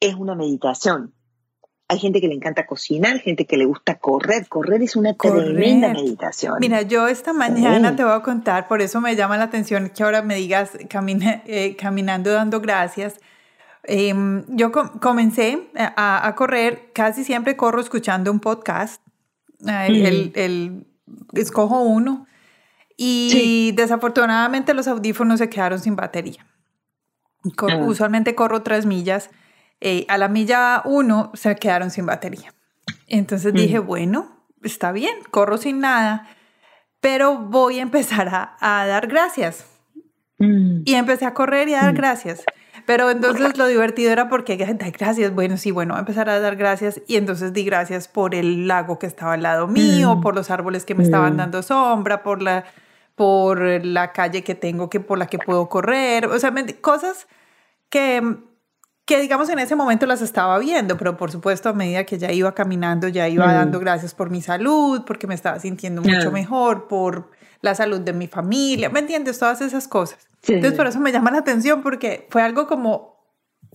es una meditación. Hay gente que le encanta cocinar, gente que le gusta correr. Correr es una tremenda meditación. Mira, yo esta mañana te voy a contar, por eso me llama la atención que ahora me digas eh, caminando dando gracias. Em, yo comencé a, correr, casi siempre corro escuchando un podcast. el, escojo uno y desafortunadamente los audífonos se quedaron sin batería. Ah. Usualmente corro tres millas eh, a la milla uno se quedaron sin batería. Entonces mm. dije, bueno, está bien, corro sin nada, pero voy a empezar a, dar gracias. Mm. Y empecé a correr y a dar mm. gracias. Pero entonces lo divertido era porque, dar gracias, bueno, sí, bueno, a empezar a dar gracias y entonces di gracias por el lago que estaba al lado mío, por los árboles que me estaban dando sombra, por la, por la calle que tengo, que por la que puedo correr, o sea, cosas que que digamos en ese momento las estaba viendo, pero por supuesto a medida que ya iba caminando, ya iba dando gracias por mi salud, porque me estaba sintiendo mucho mejor, por la salud de mi familia, ¿me entiendes? Todas esas cosas. Entonces por eso me llama la atención porque fue algo como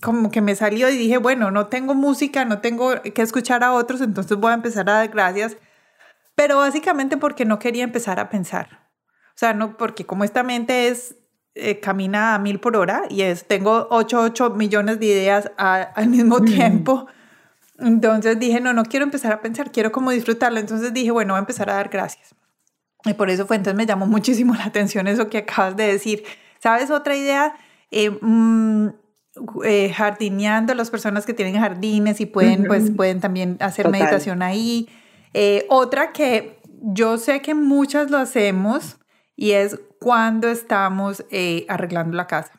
como que me salió y dije, bueno, no tengo música, no tengo que escuchar a otros, entonces voy a empezar a dar gracias, pero básicamente porque no quería empezar a pensar. O sea, no, porque como esta mente es, eh, camina a mil por hora y es, tengo 8, 8 millones de ideas al mismo tiempo. Entonces dije, no, no quiero empezar a pensar, quiero como disfrutarlo. Entonces dije, bueno, voy a empezar a dar gracias. Y por eso fue, entonces me llamó muchísimo la atención eso que acabas de decir. ¿Sabes otra idea? Eh, mm, eh, jardineando, las personas que tienen jardines y pueden, pues, pueden también hacer meditación ahí. Eh, otra que yo sé que muchas lo hacemos y es cuando estamos eh, arreglando la casa,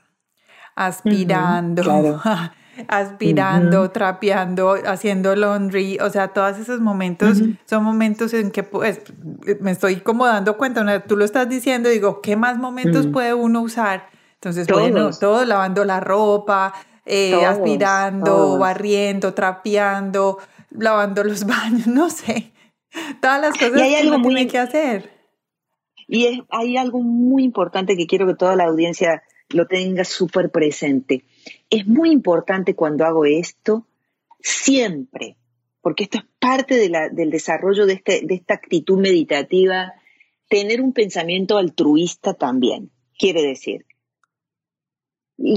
aspirando, aspirando, trapeando, haciendo laundry, o sea, todos esos momentos son momentos en que pues, me estoy como dando cuenta, tú lo estás diciendo, digo, ¿qué más momentos puede uno usar? Entonces, bueno, todo lavando la ropa, eh, aspirando, barriendo, trapeando, lavando los baños, no sé, todas las cosas que uno tiene que hacer. Y hay algo muy importante que quiero que toda la audiencia lo tenga súper presente. Es muy importante cuando hago esto, siempre, porque esto es parte del desarrollo de, este, de esta actitud meditativa, tener un pensamiento altruista también. Quiere decir,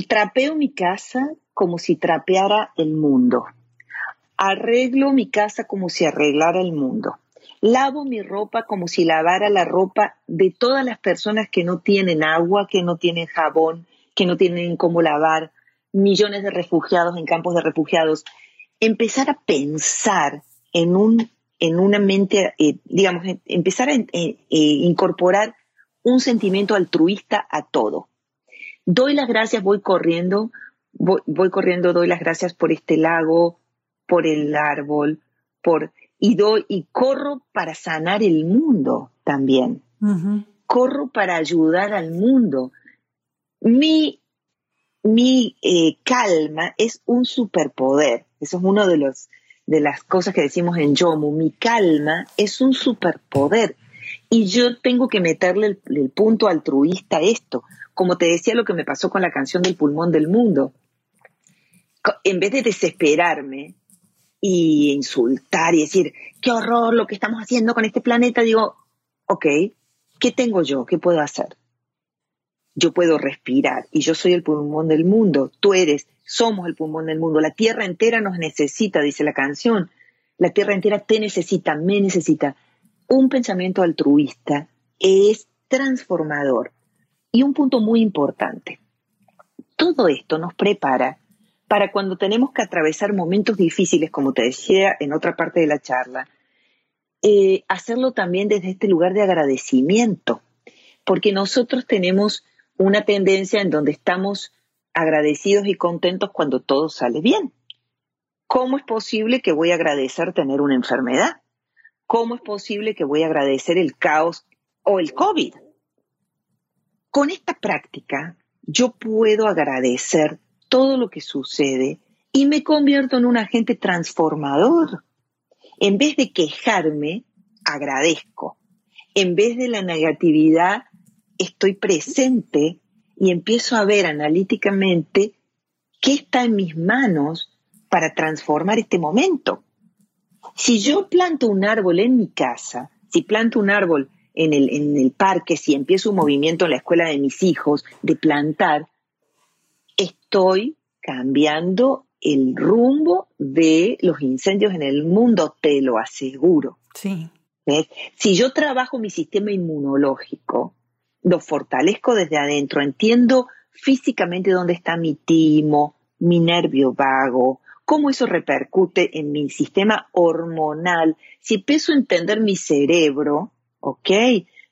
trapeo mi casa como si trapeara el mundo. Arreglo mi casa como si arreglara el mundo. Lavo mi ropa como si lavara la ropa de todas las personas que no tienen agua, que no tienen jabón, que no tienen cómo lavar, millones de refugiados en campos de refugiados. Empezar a pensar en, un, en una mente, eh, digamos, empezar a eh, incorporar un sentimiento altruista a todo. Doy las gracias, voy corriendo, voy, corriendo, doy las gracias por este lago, por el árbol, por y doy y corro para sanar el mundo también. Corro para ayudar al mundo. Mi, mi eh, calma es un superpoder. Eso es uno de los de las cosas que decimos en Yomu. Mi calma es un superpoder. Y yo tengo que meterle el punto altruista a esto como te decía lo que me pasó con la canción del pulmón del mundo. En vez de desesperarme y insultar y decir, qué horror lo que estamos haciendo con este planeta, digo, ok, ¿qué tengo yo? ¿Qué puedo hacer? Yo puedo respirar y yo soy el pulmón del mundo, tú eres, somos el pulmón del mundo, la tierra entera nos necesita, dice la canción, la tierra entera te necesita, me necesita. Un pensamiento altruista es transformador. Y un punto muy importante, todo esto nos prepara para cuando tenemos que atravesar momentos difíciles, como te decía en otra parte de la charla, eh, hacerlo también desde este lugar de agradecimiento, porque nosotros tenemos una tendencia en donde estamos agradecidos y contentos cuando todo sale bien. ¿Cómo es posible que voy a agradecer tener una enfermedad? ¿Cómo es posible que voy a agradecer el caos o el COVID? Con esta práctica yo puedo agradecer todo lo que sucede y me convierto en un agente transformador. En vez de quejarme, agradezco. En vez de la negatividad, estoy presente y empiezo a ver analíticamente qué está en mis manos para transformar este momento. Si yo planto un árbol en mi casa, si planto un árbol en el, en el parque, si empiezo un movimiento en la escuela de mis hijos de plantar, estoy cambiando el rumbo de los incendios en el mundo, te lo aseguro. Sí. Si yo trabajo mi sistema inmunológico, lo fortalezco desde adentro, entiendo físicamente dónde está mi timo, mi nervio vago, cómo eso repercute en mi sistema hormonal. Si empiezo a entender mi cerebro, ¿ok?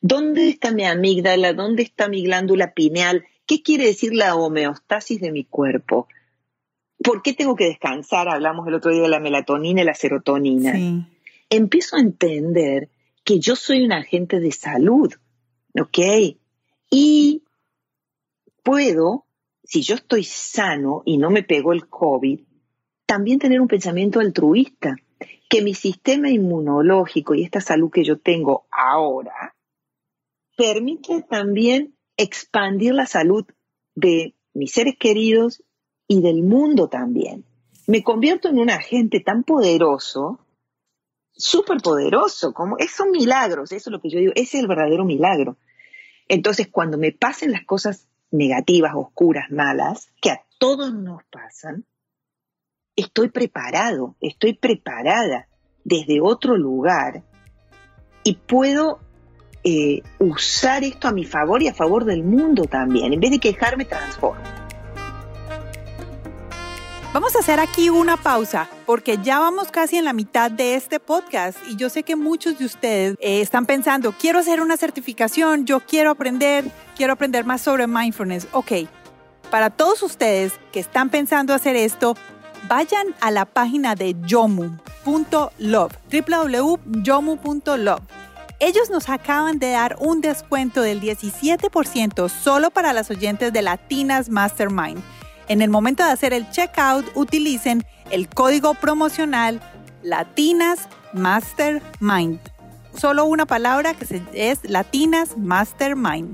¿Dónde está mi amígdala? ¿Dónde está mi glándula pineal? ¿Qué quiere decir la homeostasis de mi cuerpo? ¿Por qué tengo que descansar? Hablamos el otro día de la melatonina y la serotonina. Empiezo a entender que yo soy un agente de salud, ¿ok? Y puedo, si yo estoy sano y no me pegó el COVID, también tener un pensamiento altruista que mi sistema inmunológico y esta salud que yo tengo ahora permite también expandir la salud de mis seres queridos y del mundo también. Me convierto en un agente tan poderoso, súper poderoso, como son milagros, eso es lo que yo digo, ese es el verdadero milagro. Entonces, cuando me pasen las cosas negativas, oscuras, malas, que a todos nos pasan, estoy preparado, estoy preparada desde otro lugar y puedo eh, usar esto a mi favor y a favor del mundo también. En vez de quejarme, transformo. Vamos a hacer aquí una pausa porque ya vamos casi en la mitad de este podcast y yo sé que muchos de ustedes eh, están pensando, quiero hacer una certificación, yo quiero aprender, quiero aprender más sobre mindfulness. Ok, para todos ustedes que están pensando hacer esto, vayan a la página de yomu.love, www.yomu.love. Ellos nos acaban de dar un descuento del 17% solo para las oyentes de Latinas Mastermind. En el momento de hacer el checkout, utilicen el código promocional Latinas Mastermind. Solo una palabra que es Latinas Mastermind.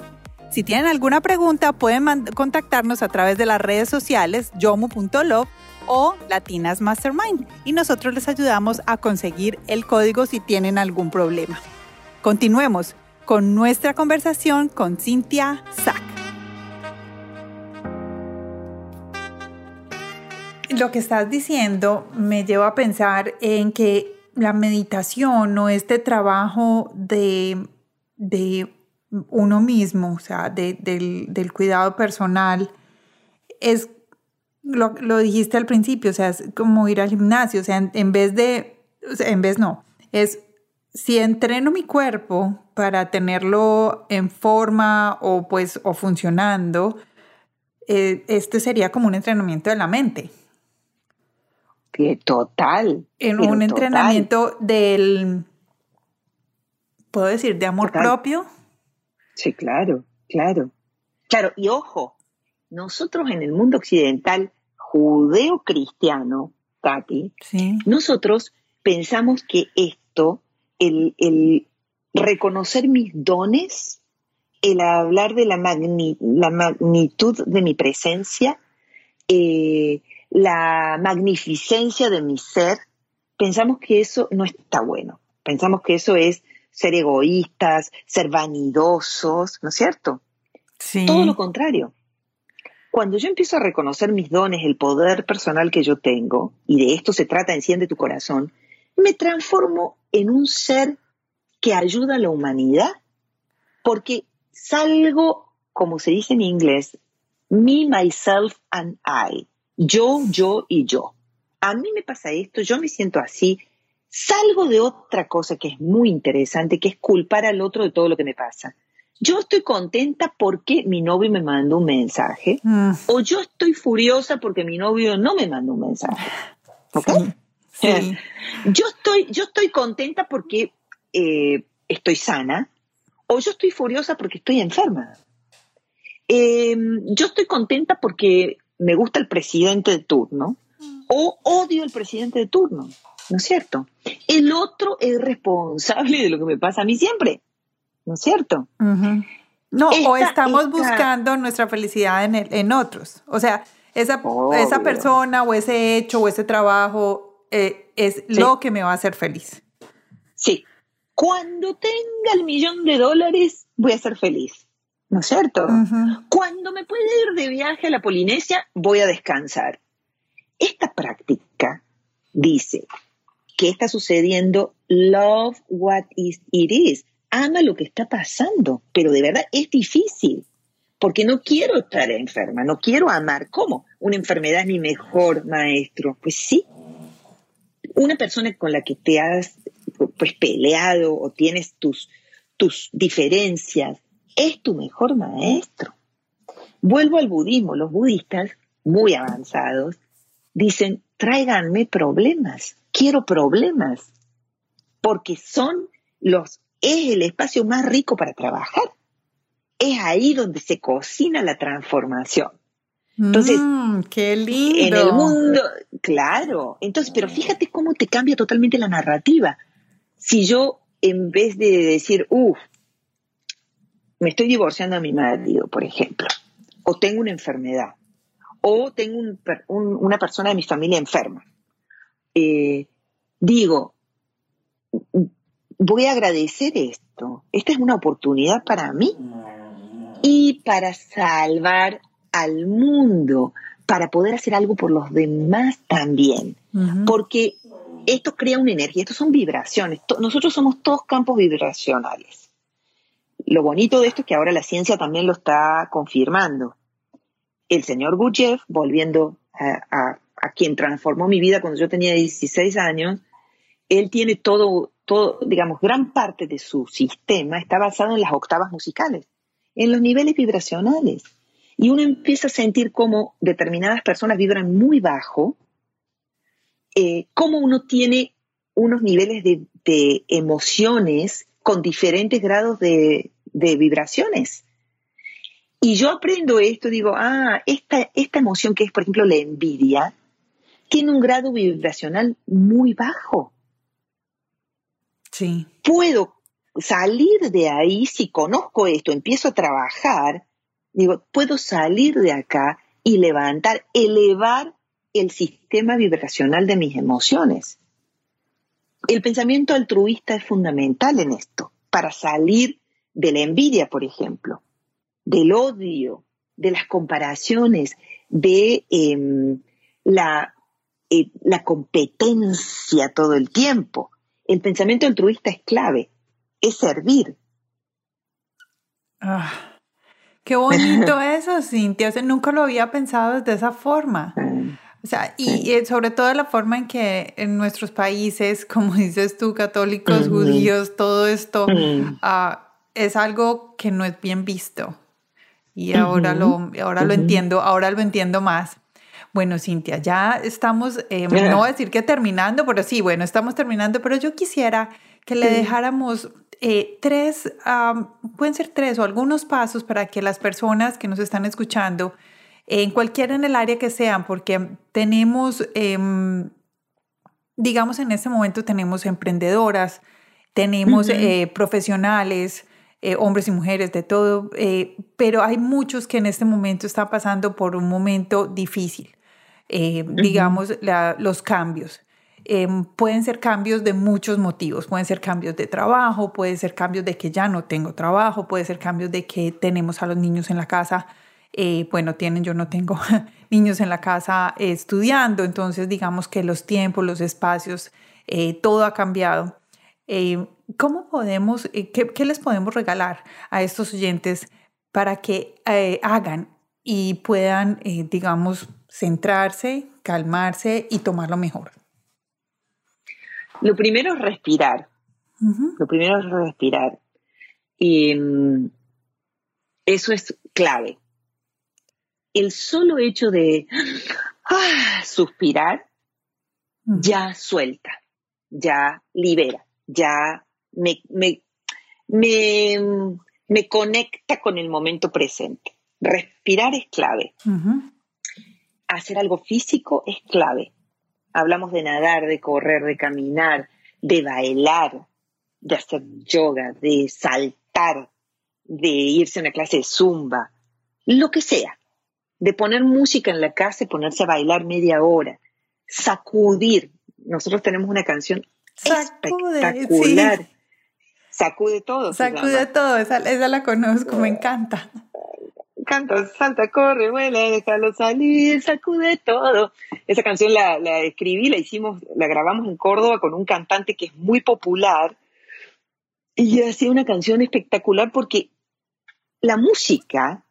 Si tienen alguna pregunta, pueden contactarnos a través de las redes sociales yomu.love o Latinas Mastermind y nosotros les ayudamos a conseguir el código si tienen algún problema. Continuemos con nuestra conversación con Cynthia Sack. Lo que estás diciendo me lleva a pensar en que la meditación o este trabajo de, de uno mismo, o sea, del, cuidado personal, es, lo, lo, dijiste al principio, o sea, es como ir al gimnasio, o sea, en, vez de, en vez no, es si entreno mi cuerpo para tenerlo en forma o pues o funcionando, eh, este sería como un entrenamiento de la mente. Total. En un entrenamiento del, ¿puedo decir, de amor propio? Sí, claro, claro. Claro, y ojo, nosotros en el mundo occidental judeo-cristiano, Tati, nosotros pensamos que esto, el, el, reconocer mis dones, el hablar de la, la magnitud de mi presencia, eh, la magnificencia de mi ser, pensamos que eso no está bueno. Pensamos que eso es ser egoístas, ser vanidosos, ¿no es cierto? Sí. Todo lo contrario. Cuando yo empiezo a reconocer mis dones, el poder personal que yo tengo, y de esto se trata, enciende tu corazón, me transformo en un ser que ayuda a la humanidad, porque salgo, como se dice en inglés, me, myself and I yo, yo y yo. A mí me pasa esto, yo me siento así, salgo de otra cosa que es muy interesante, que es culpar al otro de todo lo que me pasa. Yo estoy contenta porque mi novio me mandó un mensaje, mm. o yo estoy furiosa porque mi novio no me mandó un mensaje. ¿Ok? Yo, estoy, yo estoy contenta porque eh, estoy sana, o yo estoy furiosa porque estoy enferma. Em, yo estoy contenta porque me gusta el presidente de turno o odio al presidente de turno, ¿no es cierto? El otro es responsable de lo que me pasa a mí siempre, ¿no es cierto? No, o estamos buscando nuestra felicidad en, en otros. O sea, esa, esa persona o ese hecho o ese trabajo eh, es lo que me va a hacer feliz. Sí. Cuando tenga el millón de dólares, voy a ser feliz. ¿no es cierto? Cuando me puede ir de viaje a la Polinesia, voy a descansar. Esta práctica dice, ¿qué está sucediendo? Love what is, it is. Ama lo que está pasando, pero de verdad es difícil, porque no quiero estar enferma, no quiero amar. ¿Cómo? Una enfermedad es mi mejor maestro. Pues sí. Una persona con la que te has pues, peleado o tienes tus, tus diferencias, es tu mejor maestro. Vuelvo al budismo. Los budistas, muy avanzados, dicen, tráiganme problemas. Quiero problemas. Porque son los, es el espacio más rico para trabajar. Es ahí donde se cocina la transformación. Entonces, mm, qué lindo. En el mundo, claro. Entonces, pero fíjate cómo te cambia totalmente la narrativa. Si yo, en vez de decir, uff, me estoy divorciando a mi marido, por ejemplo, o tengo una enfermedad, o tengo una persona de mi familia enferma, eh, digo, voy a agradecer esto. Esta es una oportunidad para mí y para salvar al mundo, para poder hacer algo por los demás también. Porque esto crea una energía, esto son vibraciones. Nosotros somos todos campos vibracionales. Lo bonito de esto es que ahora la ciencia también lo está confirmando. El señor Gurdjieff, volviendo a, a quien transformó mi vida cuando yo tenía 16 años, él tiene todo, todo, digamos, gran parte de su sistema está basado en las octavas musicales, en los niveles vibracionales. Y uno empieza a sentir cómo determinadas personas vibran muy bajo, eh, cómo uno tiene unos niveles de, emociones con diferentes grados de, vibraciones. Y yo aprendo esto, digo, ah, esta, esta emoción que es, por ejemplo, la envidia, tiene un grado vibracional muy bajo. Sí. Puedo salir de ahí si conozco esto, empiezo a trabajar, digo, puedo salir de acá y levantar, elevar el sistema vibracional de mis emociones. El pensamiento altruista es fundamental en esto, para salir de la envidia, por ejemplo, del odio, de las comparaciones, de em, la, eh, la competencia todo el tiempo. El pensamiento altruista es clave, es servir. Ah, qué bonito eso, Cintia. nunca lo había pensado desde esa forma. O sea, y, sobre todo la forma en que en nuestros países, como dices tú, católicos, judíos, todo esto ah, es algo que no es bien visto. Y ahora, lo, ahora lo entiendo, ahora lo entiendo más. Bueno, Cintia, ya estamos, eh, no voy a decir que terminando, pero sí, bueno, estamos terminando, pero yo quisiera que le dejáramos eh, tres, pueden ser tres o algunos pasos para que las personas que nos están escuchando, en cualquiera en el área que sean, porque tenemos, em, digamos, en este momento tenemos emprendedoras, tenemos eh, profesionales, hombres y mujeres, de todo, pero hay muchos que en este momento están pasando por un momento difícil. Eh, digamos, los cambios. Em, pueden ser cambios de muchos motivos, pueden ser cambios de trabajo, pueden ser cambios de que ya no tengo trabajo, puede ser cambios de que tenemos a los niños en la casa, eh, bueno, tienen, yo no tengo niños en la casa estudiando, entonces digamos que los tiempos, los espacios, eh, todo ha cambiado. ¿Cómo podemos, qué, qué, les podemos regalar a estos oyentes para que hagan y puedan, digamos, centrarse, calmarse y tomarlo mejor? Lo primero es respirar. Lo primero es respirar. Y mm, eso es clave. El solo hecho de ah, suspirar ya suelta, ya libera, ya me, me, me, conecta con el momento presente. Respirar es clave hacer algo físico es clave. Hablamos de nadar, de correr, de caminar, de bailar, de hacer yoga, de saltar, de irse a una clase de zumba, lo que sea. De poner música en la casa y ponerse a bailar media hora. Sacudir. Nosotros tenemos una canción espectacular. Sacude todo. Sacude todo, esa, esa la conozco, me encanta canta, salta, corre, vuela, déjalo salir, sacude todo. Esa canción la, escribí, la hicimos, la grabamos en Córdoba con un cantante que es muy popular y hacía una canción espectacular porque la música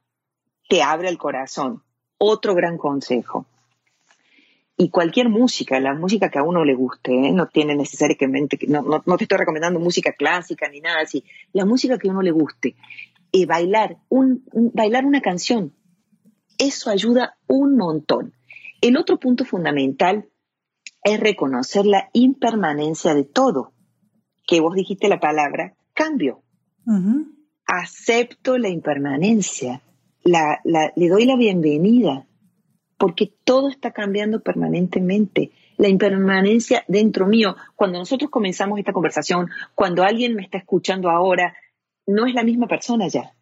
te abre el corazón. Otro gran consejo. Y cualquier música, la música que a uno le guste, ¿eh? no tiene necesariamente, no, no, no, te estoy recomendando música clásica ni nada así, la música que a uno le guste y bailar, un, bailar una canción. Eso ayuda un montón. El otro punto fundamental es reconocer la impermanencia de todo, que vos dijiste la palabra cambio. Acepto la impermanencia, la, le doy la bienvenida, porque todo está cambiando permanentemente. La impermanencia dentro mío, cuando nosotros comenzamos esta conversación, cuando alguien me está escuchando ahora, no es la misma persona ya.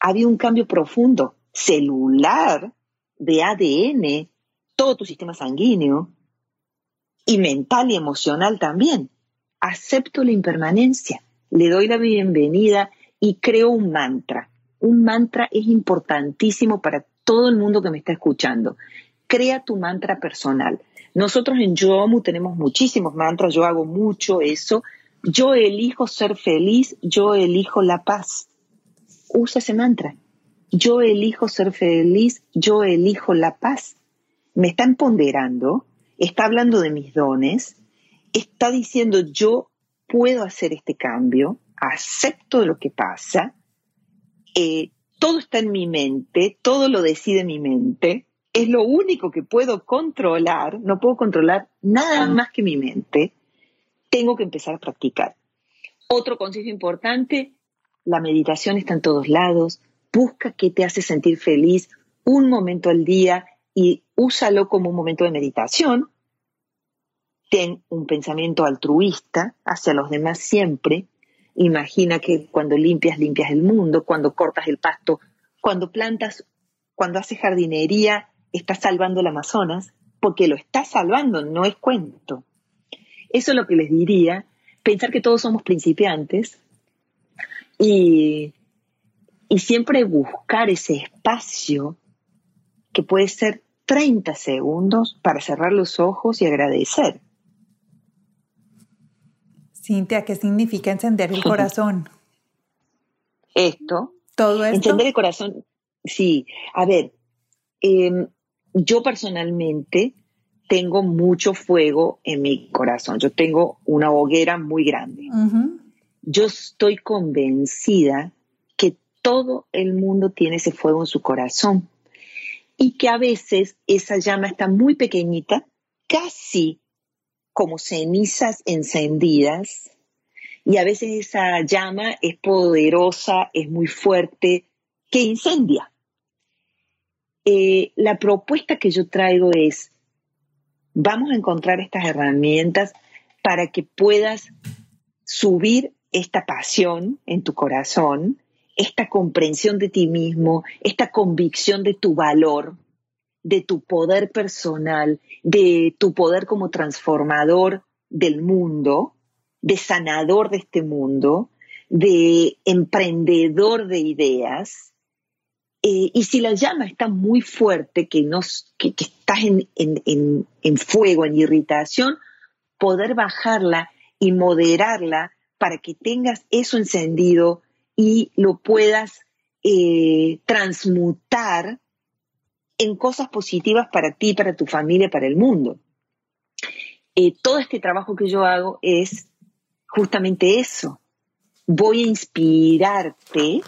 había un cambio profundo, celular, de ADN, todo tu sistema sanguíneo, y mental y emocional también. Acepto la impermanencia, le doy la bienvenida y creo un mantra. Un mantra es importantísimo para todo el mundo que me está escuchando. Crea tu mantra personal. Nosotros en Yomu tenemos muchísimos mantras, yo hago mucho eso. Yo elijo ser feliz, yo elijo la paz. Usa ese mantra. Yo elijo ser feliz, yo elijo la paz. Me está empoderando, está hablando de mis dones, está diciendo yo puedo hacer este cambio, acepto lo que pasa, eh, todo está en mi mente, todo lo decide mi mente, es lo único que puedo controlar, no puedo controlar nada más que mi mente, tengo que empezar a practicar. Otro consejo importante, la meditación está en todos lados, busca qué te hace sentir feliz un momento al día y úsalo como un momento de meditación. Ten un pensamiento altruista hacia los demás siempre. Imagina que cuando limpias, limpias el mundo, cuando cortas el pasto, cuando plantas, cuando haces jardinería, estás salvando el Amazonas, porque lo estás salvando, no es cuento. Eso es lo que les diría, pensar que todos somos principiantes y, y siempre buscar ese espacio que puede ser 30 segundos para cerrar los ojos y agradecer. Cintia, ¿qué significa encender el corazón? Esto. Todo esto. Encender el corazón, sí. A ver, eh, yo personalmente tengo mucho fuego en mi corazón. Yo tengo una hoguera muy grande. Yo estoy convencida que todo el mundo tiene ese fuego en su corazón y que a veces esa llama está muy pequeñita, casi como cenizas encendidas, y a veces esa llama es poderosa, es muy fuerte, que incendia. Eh, la propuesta que yo traigo es, vamos a encontrar estas herramientas para que puedas subir esta pasión en tu corazón, esta comprensión de ti mismo, esta convicción de tu valor, de tu poder personal, de tu poder como transformador del mundo, de sanador de este mundo, de emprendedor de ideas, eh, y si la llama está muy fuerte, que, nos, que, estás en, fuego, en irritación, poder bajarla y moderarla para que tengas eso encendido y lo puedas eh, transmutar en cosas positivas para ti, para tu familia, para el mundo. Eh, todo este trabajo que yo hago es justamente eso. Voy a inspirarte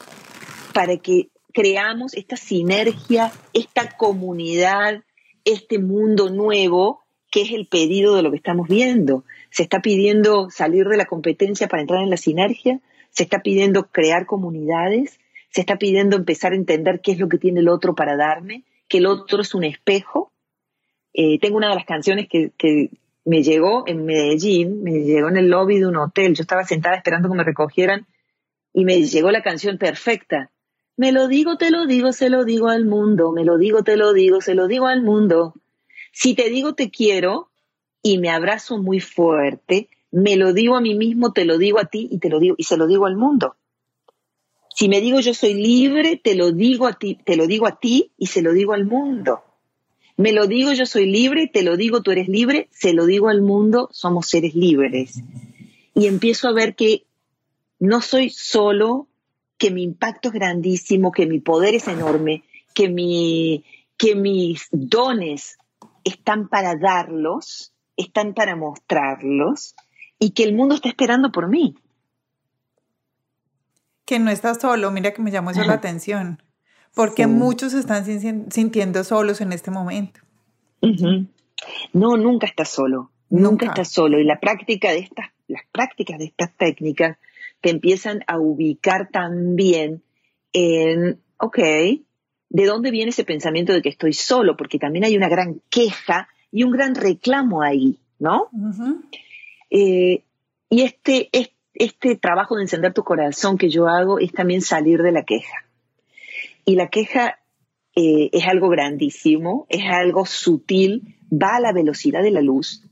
para que creamos esta sinergia, esta comunidad, este mundo nuevo que es el pedido de lo que estamos viendo. Se está pidiendo salir de la competencia para entrar en la sinergia, se está pidiendo crear comunidades, se está pidiendo empezar a entender qué es lo que tiene el otro para darme, que el otro es un espejo. Eh, tengo una de las canciones que, que me llegó en Medellín, me llegó en el lobby de un hotel, yo estaba sentada esperando que me recogieran y me llegó la canción perfecta me lo digo, te lo digo, se lo digo al mundo. Me lo digo, te lo digo, se lo digo al mundo. Si te digo te quiero y me abrazo muy fuerte, me lo digo a mí mismo, te lo digo a ti y te lo digo y se lo digo al mundo. Si me digo yo soy libre, te lo digo a ti, te lo digo a ti y se lo digo al mundo. Me lo digo yo soy libre, te lo digo tú eres libre, se lo digo al mundo, somos seres libres. Y empiezo a ver que no soy solo que mi impacto es grandísimo, que mi poder es enorme, que, mi, que mis dones están para darlos, están para mostrarlos y que el mundo está esperando por mí. Que no estás solo, mira que me llamó eso la atención, porque muchos están sintiendo solos en este momento. No, nunca estás solo, nunca. nunca estás solo. Y la práctica de estas, las prácticas de estas técnicas te empiezan a ubicar también en, ok, ¿de dónde viene ese pensamiento de que estoy solo? Porque también hay una gran queja y un gran reclamo ahí, ¿no? Eh, y este, este, trabajo de encender tu corazón que yo hago es también salir de la queja. Y la queja eh, es algo grandísimo, es algo sutil, va a la velocidad de la luz.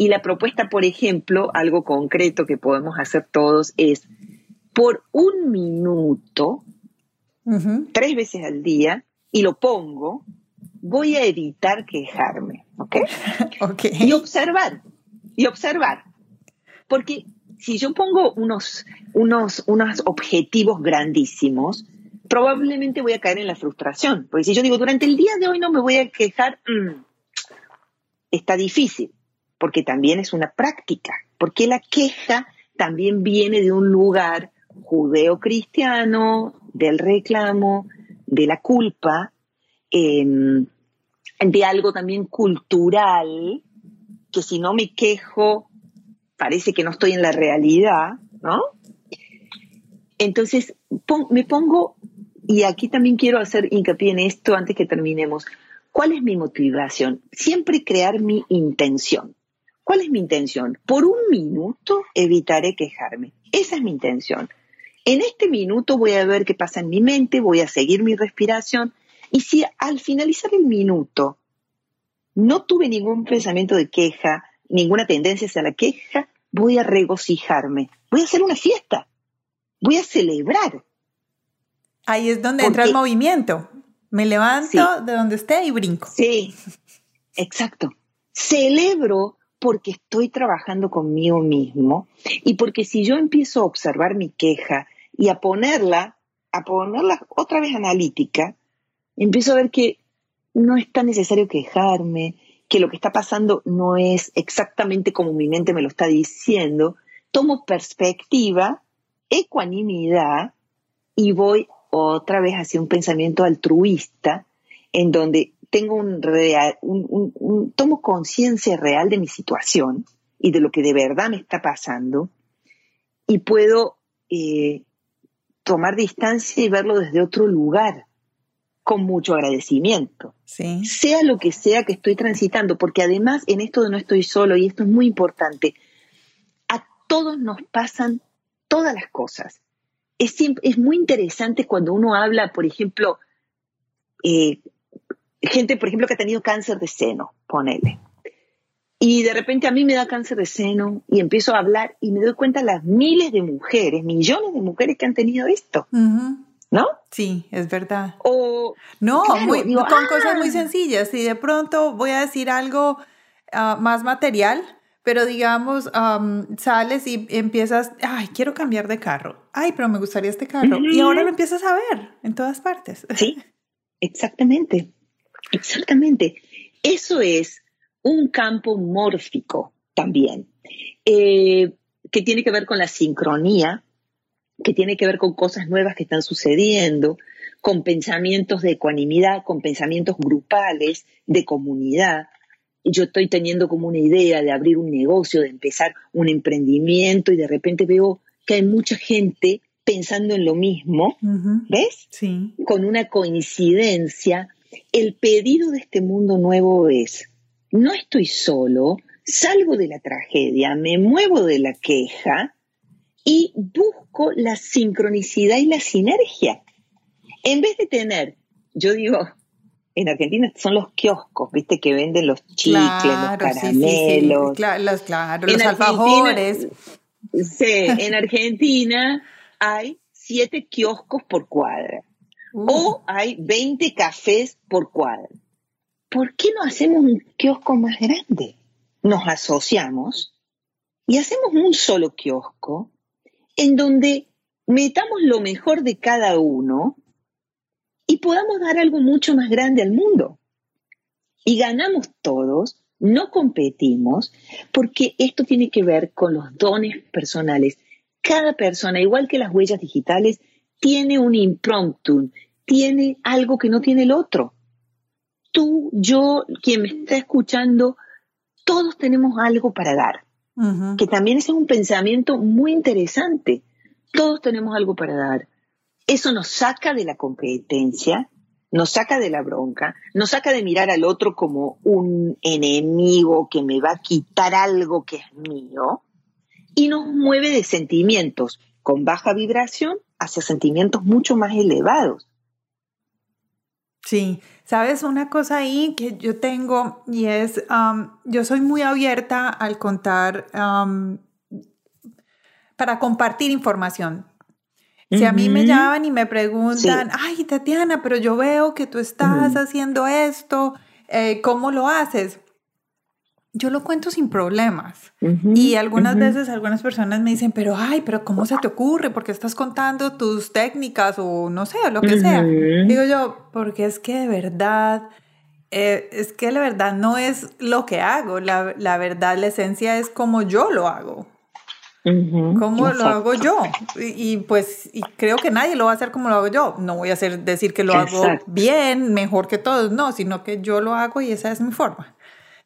Y la propuesta, por ejemplo, algo concreto que podemos hacer todos es, por un minuto, tres veces al día, y lo pongo, voy a evitar quejarme, ¿ok? Y observar, y observar. Porque si yo pongo unos, unos, unos objetivos grandísimos, probablemente voy a caer en la frustración. Porque si yo digo, durante el día de hoy no me voy a quejar, mm, está difícil, porque también es una práctica, porque la queja también viene de un lugar judeo-cristiano, del reclamo, de la culpa, em, de algo también cultural, que si no me quejo, parece que no estoy en la realidad, ¿no? Entonces, me pongo, y aquí también quiero hacer hincapié en esto antes que terminemos, ¿cuál es mi motivación? Siempre crear mi intención. ¿Cuál es mi intención? Por un minuto evitaré quejarme. Esa es mi intención. En este minuto voy a ver qué pasa en mi mente, voy a seguir mi respiración y si al finalizar el minuto no tuve ningún pensamiento de queja, ninguna tendencia hacia la queja, voy a regocijarme, voy a hacer una fiesta, voy a celebrar. Ahí es donde entra el movimiento. Me levanto de donde esté y brinco. Sí, exacto. Celebro porque estoy trabajando conmigo mismo y porque si yo empiezo a observar mi queja y a ponerla, a ponerla otra vez analítica, empiezo a ver que no es tan necesario quejarme, que lo que está pasando no es exactamente como mi mente me lo está diciendo, tomo perspectiva, ecuanimidad y voy otra vez hacia un pensamiento altruista en donde tengo un, real, un, tomo conciencia real de mi situación y de lo que de verdad me está pasando y puedo eh, tomar distancia y verlo desde otro lugar con mucho agradecimiento. Sea lo que sea que estoy transitando, porque además en esto de no estoy solo, y esto es muy importante, a todos nos pasan todas las cosas. Es, es muy interesante cuando uno habla, por ejemplo, eh, gente, por ejemplo, que ha tenido cáncer de seno, ponele. Y de repente a mí me da cáncer de seno y empiezo a hablar y me doy cuenta las miles de mujeres, millones de mujeres que han tenido esto. ¿No? Sí, es verdad. O, no, con cosas muy ah". sencillas. Y de pronto voy a decir algo ah, más material, pero digamos, sales y empiezas, ay, quiero cambiar de carro. Ay, pero me gustaría este carro. Y ahora lo empiezas a ver en todas partes. Sí, exactamente. Exactamente. Eso es un campo mórfico también, eh, que tiene que ver con la sincronía, que tiene que ver con cosas nuevas que están sucediendo, con pensamientos de ecuanimidad, con pensamientos grupales, de comunidad. Yo estoy teniendo como una idea de abrir un negocio, de empezar un emprendimiento y de repente veo que hay mucha gente pensando en lo mismo, ¿ves? Sí. Con una coincidencia el pedido de este mundo nuevo es, no estoy solo, salgo de la tragedia, me muevo de la queja y busco la sincronicidad y la sinergia. En vez de tener, yo digo, en Argentina son los kioscos, viste, que venden los chicles, los caramelos. los, claro, los alfajores. Sí, en Argentina hay siete kioscos por cuadra. O hay 20 cafés por cuadra. ¿Por qué no hacemos un kiosco más grande? Nos asociamos y hacemos un solo kiosco en donde metamos lo mejor de cada uno y podamos dar algo mucho más grande al mundo. Y ganamos todos, no competimos, porque esto tiene que ver con los dones personales. Cada persona, igual que las huellas digitales, tiene un impromptu, tiene algo que no tiene el otro. Tú, yo, quien me está escuchando, todos tenemos algo para dar, que también es un pensamiento muy interesante. Todos tenemos algo para dar. Eso nos saca de la competencia, nos saca de la bronca, nos saca de mirar al otro como un enemigo que me va a quitar algo que es mío y nos mueve de sentimientos con baja vibración hacia sentimientos mucho más elevados. Sí, sabes una cosa ahí que yo tengo y es, yo soy muy abierta al contar, para compartir información. Si a mí me llaman y me preguntan, ay Tatiana, pero yo veo que tú estás haciendo esto, eh, ¿cómo lo haces? Yo lo cuento sin problemas. y algunas veces algunas personas me dicen, pero ay, pero ¿cómo se te ocurre? ¿Por qué estás contando tus técnicas o no sé, lo que sea? Digo yo, porque es que de verdad, eh, es que la verdad no es lo que hago, la, la verdad, la esencia es como yo lo hago. ¿Cómo lo hago yo? Y, pues y creo que nadie lo va a hacer como lo hago yo. No voy a hacer, decir que lo hago bien, mejor que todos, no, sino que yo lo hago y esa es mi forma.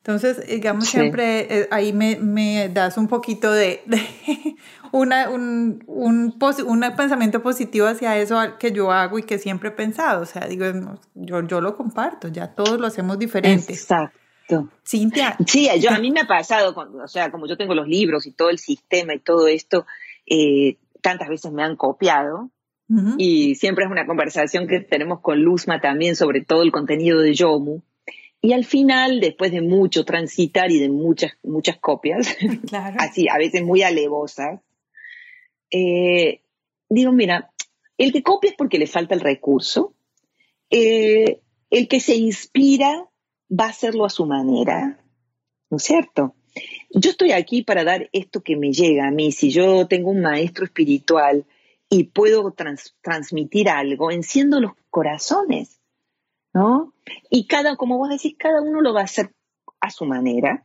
Entonces, digamos, siempre eh, ahí me, me, das un poquito de, una, un, un, un, pensamiento positivo hacia eso que yo hago y que siempre he pensado. O sea, digo, yo, yo lo comparto, ya todos lo hacemos diferente. Exacto. Cintia. Sí, yo, a mí me ha pasado, o sea, como yo tengo los libros y todo el sistema y todo esto, eh, tantas veces me han copiado. Y siempre es una conversación que tenemos con Luzma también sobre todo el contenido de Yomu. Y al final, después de mucho transitar y de muchas, muchas copias, así, a veces muy alevosas, eh, digo, mira, el que copia es porque le falta el recurso, eh, el que se inspira va a hacerlo a su manera, ¿no es cierto? Yo estoy aquí para dar esto que me llega a mí. Si yo tengo un maestro espiritual y puedo transmitir algo, enciendo los corazones, ¿no? Y cada, como vos decís, cada uno lo va a hacer a su manera.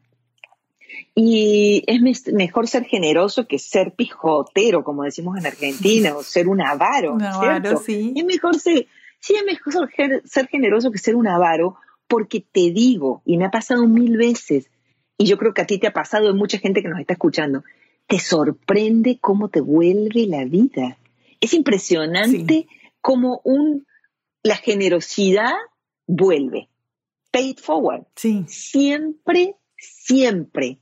Y es mejor ser generoso que ser pijotero, como decimos en Argentina, o ser un avaro. Un avaro, sí. Es mejor ser, sí, es mejor ser generoso que ser un avaro, porque te digo, y me ha pasado mil veces, y yo creo que a ti te ha pasado, hay mucha gente que nos está escuchando, te sorprende cómo te vuelve la vida. Es impresionante cómo un, la generosidad vuelve. Pay it forward. Sí. Siempre, siempre.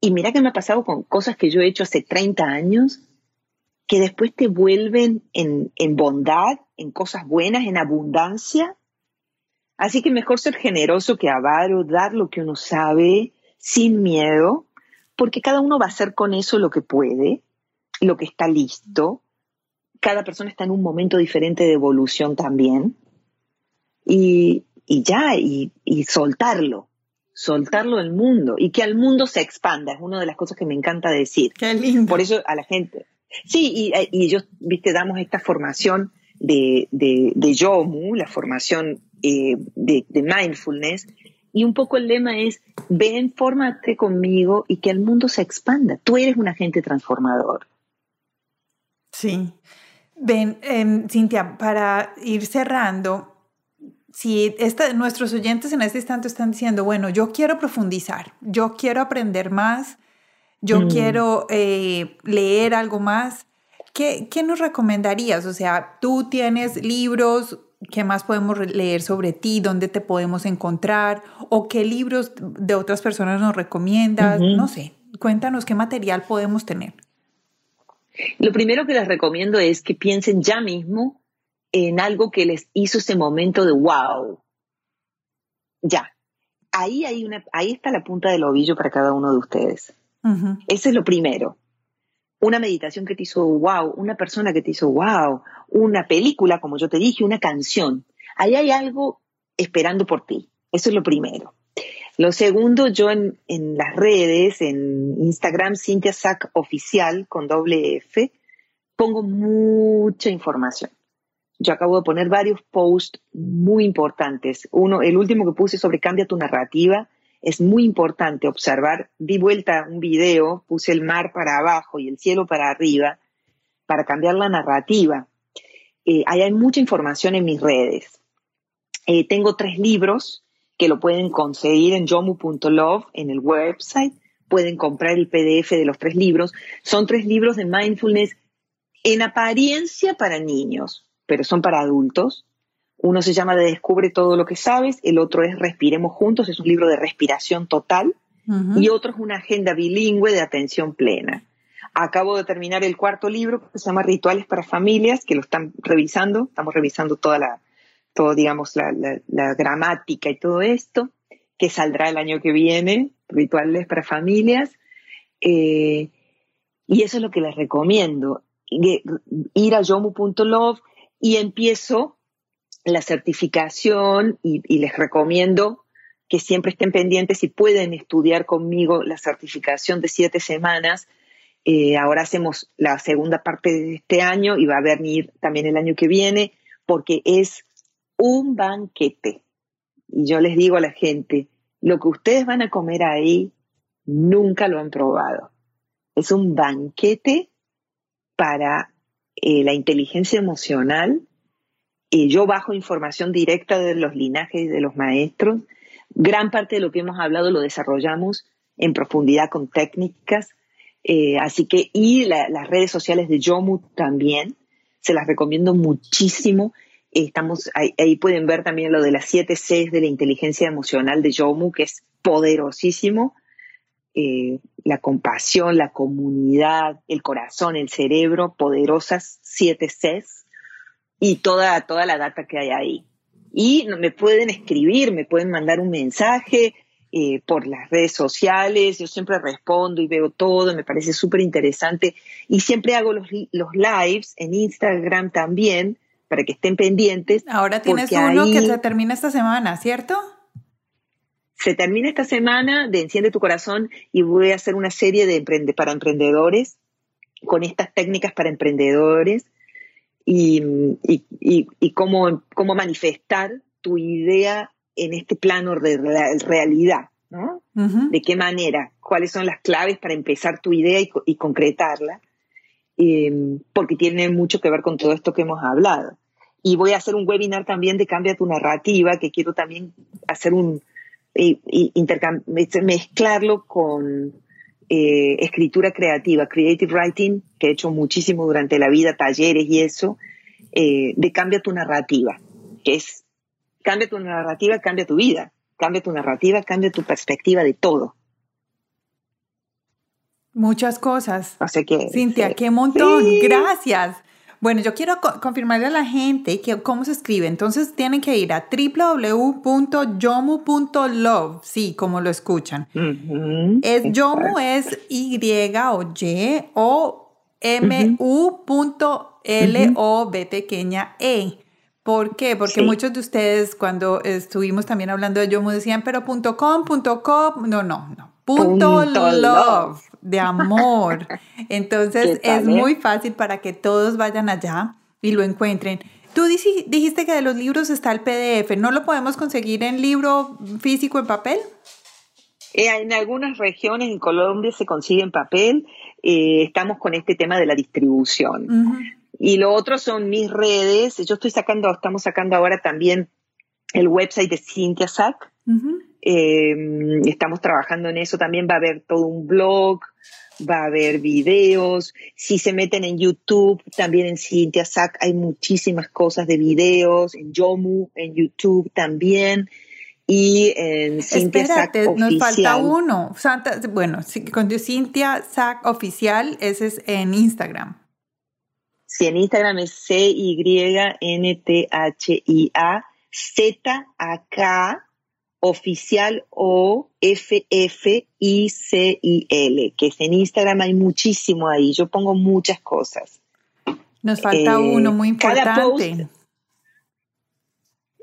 Y mira que me ha pasado con cosas que yo he hecho hace 30 años, que después te vuelven en, en bondad, en cosas buenas, en abundancia, Así que mejor ser generoso que avaro, dar lo que uno sabe sin miedo, porque cada uno va a hacer con eso lo que puede, lo que está listo. Cada persona está en un momento diferente de evolución también. Y, ya, y, soltarlo, soltarlo al mundo y que al mundo se expanda, es una de las cosas que me encanta decir. Qué lindo. Por eso a la gente. Sí, y, y yo, viste, damos esta formación de, de, de Yomu, la formación eh, de, mindfulness. Y un poco el lema es, ven, fórmate conmigo y que el mundo se expanda. Tú eres un agente transformador. Sí. Ven, em, Cintia, para ir cerrando, si nuestros oyentes en este instante están diciendo, bueno, yo quiero profundizar, yo quiero aprender más, yo mm. quiero eh, leer algo más, ¿qué, ¿qué nos recomendarías? O sea, tú tienes libros, ¿Qué más podemos leer sobre ti? ¿Dónde te podemos encontrar? ¿O qué libros de otras personas nos recomiendas? No sé, cuéntanos qué material podemos tener. Lo primero que les recomiendo es que piensen ya mismo en algo que les hizo ese momento de wow. Ya. Ahí, hay una, ahí está la punta del ovillo para cada uno de ustedes. Ese es lo primero una meditación que te hizo wow, una persona que te hizo wow, una película, como yo te dije, una canción. Ahí hay algo esperando por ti. Eso es lo primero. Lo segundo, yo en, las redes, en Instagram, Cintia Sac Oficial con doble F, pongo mucha información. Yo acabo de poner varios posts muy importantes. Uno, el último que puse sobre cambia tu narrativa, es muy importante observar. Di vuelta un video, puse el mar para abajo y el cielo para arriba para cambiar la narrativa. Eh, hay mucha información en mis redes. Eh, tengo tres libros que lo pueden conseguir en jomu.love en el website. Pueden comprar el PDF de los tres libros. Son tres libros de mindfulness en apariencia para niños, pero son para adultos. Uno se llama Descubre todo lo que sabes, el otro es Respiremos juntos, es un libro de respiración total, y otro es una agenda bilingüe de atención plena. Acabo de terminar el cuarto libro que se llama Rituales para Familias, que lo están revisando, estamos revisando toda la, todo, digamos, la, gramática y todo esto, que saldrá el año que viene, Rituales para Familias. Eh, y eso es lo que les recomiendo, ir a yomu.love y empiezo la certificación y, les recomiendo que siempre estén pendientes y pueden estudiar conmigo la certificación de siete semanas. Eh, ahora hacemos la segunda parte de este año y va a venir también el año que viene porque es un banquete. Y yo les digo a la gente, lo que ustedes van a comer ahí nunca lo han probado. Es un banquete para eh, la inteligencia emocional. y yo bajo información directa de los linajes de los maestros. Gran parte de lo que hemos hablado lo desarrollamos en profundidad con técnicas. Eh, así que, y las redes sociales de Yomu también, se las recomiendo muchísimo. Estamos, ahí, ahí, pueden ver también lo de las siete Cs de la inteligencia emocional de Yomu, que es poderosísimo. Eh, la compasión, la comunidad, el corazón, el cerebro, poderosas siete Cs y toda, toda la data que hay ahí. Y me pueden escribir, me pueden mandar un mensaje eh, por las redes sociales, yo siempre respondo y veo todo, me parece súper interesante. Y siempre hago los, los lives en Instagram también, para que estén pendientes. Ahora tienes uno que se termina esta semana, ¿cierto? Se termina esta semana de Enciende tu corazón y voy a hacer una serie de para emprendedores con estas técnicas para emprendedores y, cómo, cómo manifestar tu idea en este plano de realidad, ¿no? ¿De qué manera? ¿Cuáles son las claves para empezar tu idea y, concretarla? Porque tiene mucho que ver con todo esto que hemos hablado. Y voy a hacer un webinar también de Cambia tu narrativa, que quiero también hacer un, y, mezclarlo con eh, escritura creativa, creative writing, que he hecho muchísimo durante la vida, talleres y eso, eh, de cambia tu narrativa, que es cambia tu narrativa, cambia tu vida, cambia tu narrativa, cambia tu perspectiva de todo. Muchas cosas. Cintia, qué montón. Gracias. Bueno, yo quiero confirmarle a la gente que cómo se escribe. Entonces tienen que ir a www.yomu.love, sí, como lo escuchan. Es Yomu es Y o Y o M U L O B pequeña E. ¿Por qué? Porque muchos de ustedes cuando estuvimos también hablando de Yomu decían, pero punto .com, punto .com, no, no, no, punto, love de amor. Entonces es muy fácil para que todos vayan allá y lo encuentren. Tú dijiste que de los libros está el PDF, ¿no lo podemos conseguir en libro físico en papel? Eh, en algunas regiones en Colombia se consigue en papel. Eh, estamos con este tema de la distribución. Y lo otro son mis redes. Yo estoy sacando, estamos sacando ahora también el website de Cynthia Sack. Em, estamos trabajando en eso. También va a haber todo un blog, va a haber videos. Si se meten en YouTube, también en Cynthia Sack hay muchísimas cosas de videos. En Yomu, en YouTube también. Y en Cynthia Sack nos falta uno. Santa, bueno, con Cynthia Sack Oficial, ese es en Instagram. Sí, en Instagram es C-Y-N-T-H-I-A Z-A-K oficial o F-F-I-C-I-L, que es en Instagram hay muchísimo ahí, yo pongo muchas cosas. Nos falta eh, uno muy importante.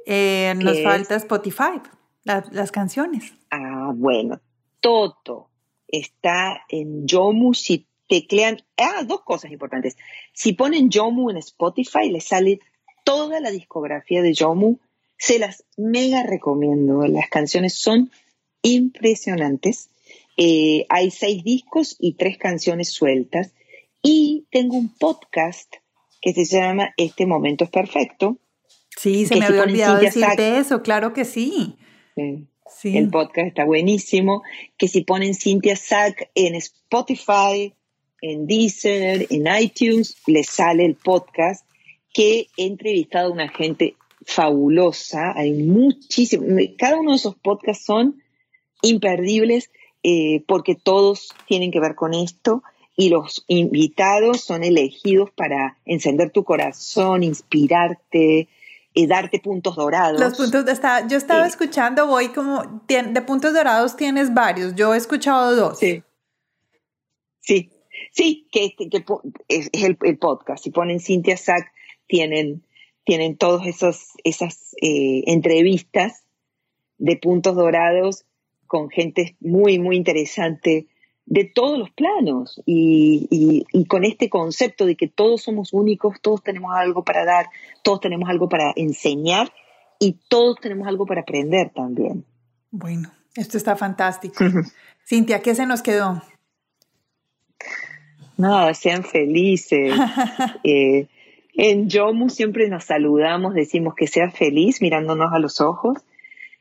Eh, nos falta Spotify, las canciones. Ah, bueno, todo está en Yomu. Si teclean, ah, dos cosas importantes. Si ponen Yomu en Spotify, les sale toda la discografía de Yomu se las mega recomiendo. Las canciones son impresionantes. Eh, hay seis discos y tres canciones sueltas. Y tengo un podcast que se llama Este Momento es Perfecto. Sí, se me había olvidado decirte eso, claro que sí. sí. El podcast está buenísimo. Que si ponen Cynthia Sack en Spotify, en Deezer, en iTunes, les sale el podcast que he entrevistado a una gente fabulosa, hay muchísimo, cada uno de esos podcasts son imperdibles eh, porque todos tienen que ver con esto y los invitados son elegidos para encender tu corazón, inspirarte, eh, darte puntos dorados. Los puntos, está, yo estaba escuchando, voy como, de puntos dorados tienes varios, yo he escuchado dos. Sí, sí, sí que, es, el, podcast, si ponen Cintia Sack, tienen, tienen todas esas eh, entrevistas de puntos dorados con gente muy, muy interesante de todos los planos y, con este concepto de que todos somos únicos, todos tenemos algo para dar, todos tenemos algo para enseñar y todos tenemos algo para aprender también. Bueno, esto está fantástico. Cintia, ¿qué se nos quedó? No, sean felices. Eh, en Yomu siempre nos saludamos, decimos que sea feliz mirándonos a los ojos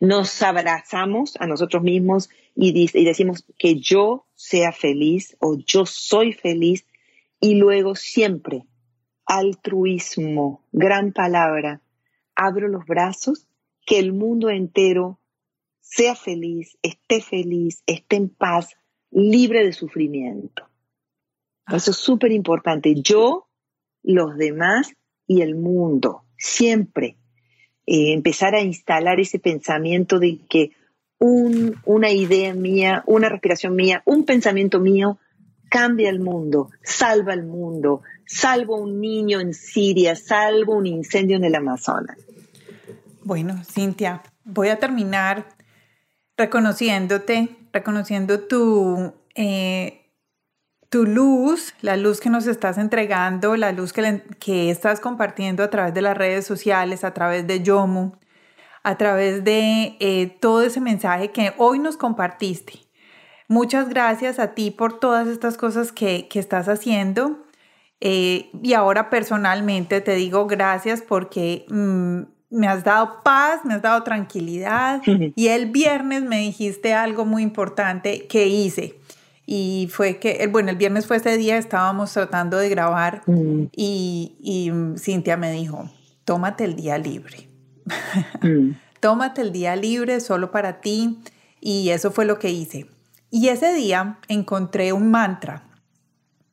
nos abrazamos a nosotros mismos y, decimos que yo sea feliz o yo soy feliz y luego siempre altruismo, gran palabra, abro los brazos, que el mundo entero sea feliz, esté feliz, esté en paz, libre de sufrimiento. Eso es súper importante. Yo, los demás y el mundo, siempre. Eh, empezar a instalar ese pensamiento de que una idea mía, una respiración mía, un pensamiento mío cambia el mundo, salva el mundo, salvo un niño en Siria, salvo un incendio en el Amazonas. Bueno, Cintia, voy a terminar reconociéndote, reconociendo tu eh, tu luz, la luz que nos estás entregando, la luz que, que estás compartiendo a través de las redes sociales, a través de Yomu, a través de eh, todo ese mensaje que hoy nos compartiste. Muchas gracias a ti por todas estas cosas que, que estás haciendo. Eh, y ahora personalmente te digo gracias porque mm, me has dado paz, me has dado tranquilidad. Y el viernes me dijiste algo muy importante que hice. Y fue que, bueno, el viernes fue ese día, estábamos tratando de grabar mm. y, y, Cintia me dijo, tómate el día libre. Mm. tómate el día libre solo para ti. Y eso fue lo que hice. Y ese día encontré un mantra.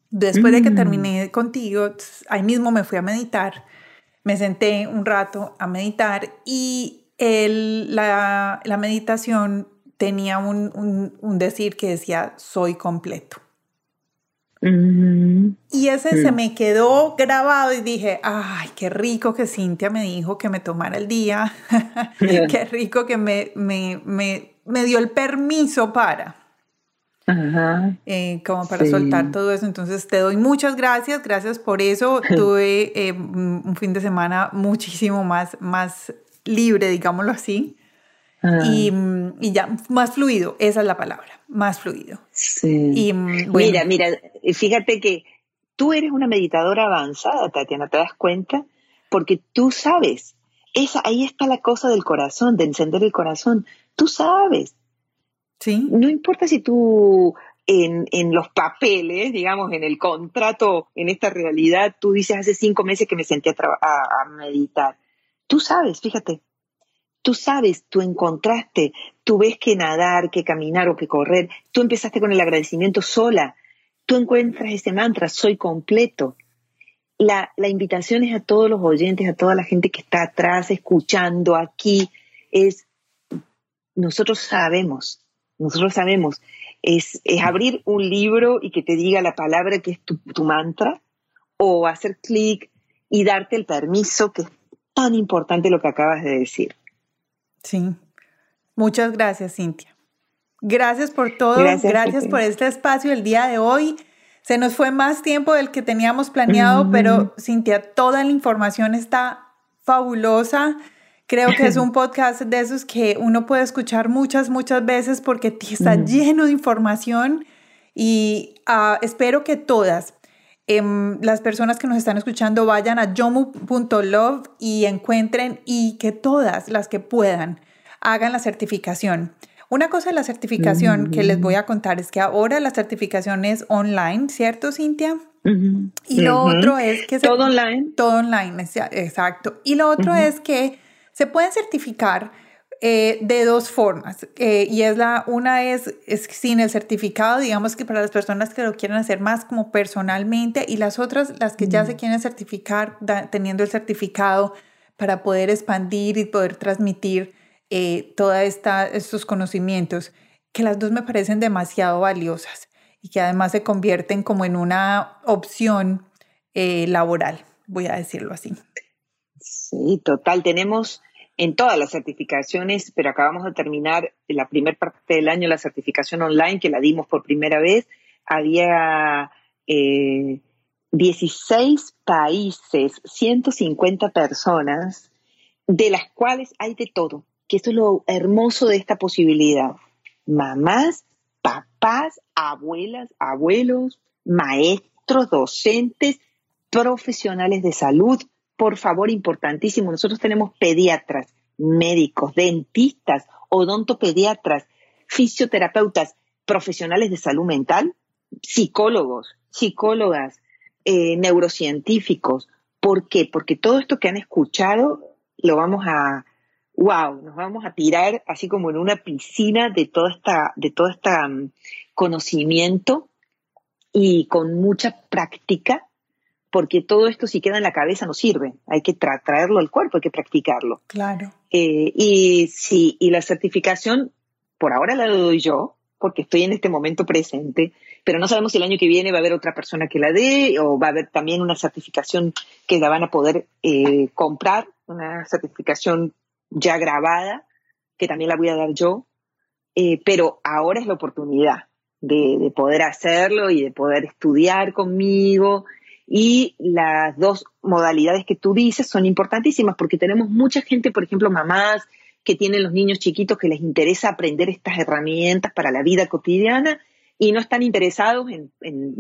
Después de que mm. terminé contigo, ahí mismo me fui a meditar. Me senté un rato a meditar y el, la, la meditación tenía un, decir que decía, soy completo. Y ese se me quedó grabado y dije, ay, qué rico que Cintia me dijo que me tomara el día, qué rico que me, me, me, dio el permiso para. Eh, como para soltar todo eso. Entonces te doy muchas gracias, gracias por eso. Tuve eh, un fin de semana muchísimo más, más libre, digámoslo así. Ah. Y, y, ya, más fluido, esa es la palabra, más fluido. Sí. Y, Mira, mira, fíjate que tú eres una meditadora avanzada, Tatiana, ¿te das cuenta? Porque tú sabes, esa, ahí está la cosa del corazón, de encender el corazón, tú sabes. Sí. No importa si tú en, en, los papeles, digamos, en el contrato, en esta realidad, tú dices hace cinco meses que me senté a, a, a meditar. Tú sabes, fíjate, Tú sabes, tú encontraste, tú ves que nadar, que caminar o que correr, tú empezaste con el agradecimiento sola, tú encuentras ese mantra, soy completo. La, la invitación es a todos los oyentes, a toda la gente que está atrás, escuchando aquí, es, nosotros sabemos, nosotros sabemos, es, es abrir un libro y que te diga la palabra que es tu, tu mantra, o hacer clic y darte el permiso, que es tan importante lo que acabas de decir. Sí. Muchas gracias, Cintia. Gracias por todo. Gracias, por este espacio el día de hoy. Se nos fue más tiempo del que teníamos planeado, pero Cintia, toda la información está fabulosa. Creo que es un podcast de esos que uno puede escuchar muchas, muchas veces porque está lleno de información y ah, espero que todas Em, las personas que nos están escuchando vayan a yomu.love y encuentren y que todas las que puedan hagan la certificación. Una cosa de la certificación que les voy a contar es que ahora la certificación es online, ¿cierto, Cintia? Y lo otro es que... todo online. Todo online, exacto. Y lo otro es que se pueden certificar eh, de dos formas. Eh, y es la, una es, es sin el certificado, digamos que para las personas que lo quieren hacer más como personalmente, y las otras, las que ya se quieren certificar teniendo el certificado para poder expandir y poder transmitir eh, todos estos conocimientos, que las dos me parecen demasiado valiosas y que además se convierten como en una opción eh, laboral, voy a decirlo así. Sí, total. Tenemos en todas las certificaciones, pero acabamos de terminar la primera parte del año la certificación online que la dimos por primera vez. Había 16 eh, países, 150 personas, de las cuales hay de todo, que esto es lo hermoso de esta posibilidad. Mamás, papás, abuelas, abuelos, maestros, docentes, profesionales de salud, por favor, importantísimo, nosotros tenemos pediatras, médicos, dentistas, odontopediatras, fisioterapeutas, profesionales de salud mental, psicólogos, psicólogas, eh, neurocientíficos. ¿Por qué? Porque todo esto que han escuchado lo vamos a, wow, nos vamos a tirar así como en una piscina de toda esta, de todo este conocimiento y con mucha práctica porque todo esto si queda en la cabeza no sirve, hay que traerlo al cuerpo, hay que practicarlo. Claro. Eh, y sí, y la certificación, por ahora la doy yo, porque estoy en este momento presente, pero no sabemos si el año que viene va a haber otra persona que la dé o va a haber también una certificación que la van a poder eh, comprar, una certificación ya grabada, que también la voy a dar yo, eh, pero ahora es la oportunidad de, de poder hacerlo y de poder estudiar conmigo y las dos modalidades que tú dices son importantísimas porque tenemos mucha gente, por ejemplo, mamás que tienen los niños chiquitos que les interesa aprender estas herramientas para la vida cotidiana y no están interesados en,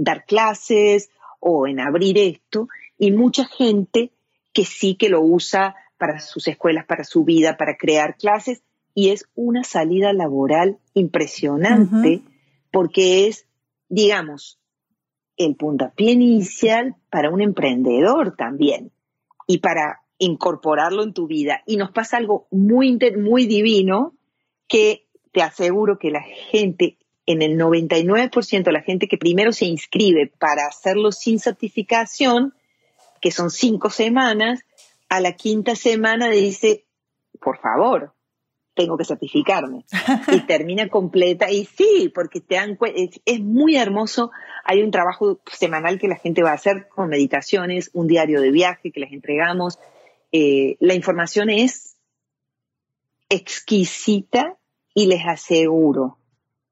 dar clases o en abrir esto. Y mucha gente que sí que lo usa para sus escuelas, para su vida, para crear clases. Y es una salida laboral impresionante porque es, digamos, el puntapié inicial para un emprendedor también y para incorporarlo en tu vida. Y nos pasa algo muy, muy divino que te aseguro que la gente, en el 99% de la gente que primero se inscribe para hacerlo sin certificación, que son cinco semanas, a la quinta semana dice, por favor, tengo que certificarme. y termina completa. Y sí, porque te dan es, es muy hermoso. Hay un trabajo semanal que la gente va a hacer con meditaciones, un diario de viaje que les entregamos. Eh, la información es exquisita y les aseguro,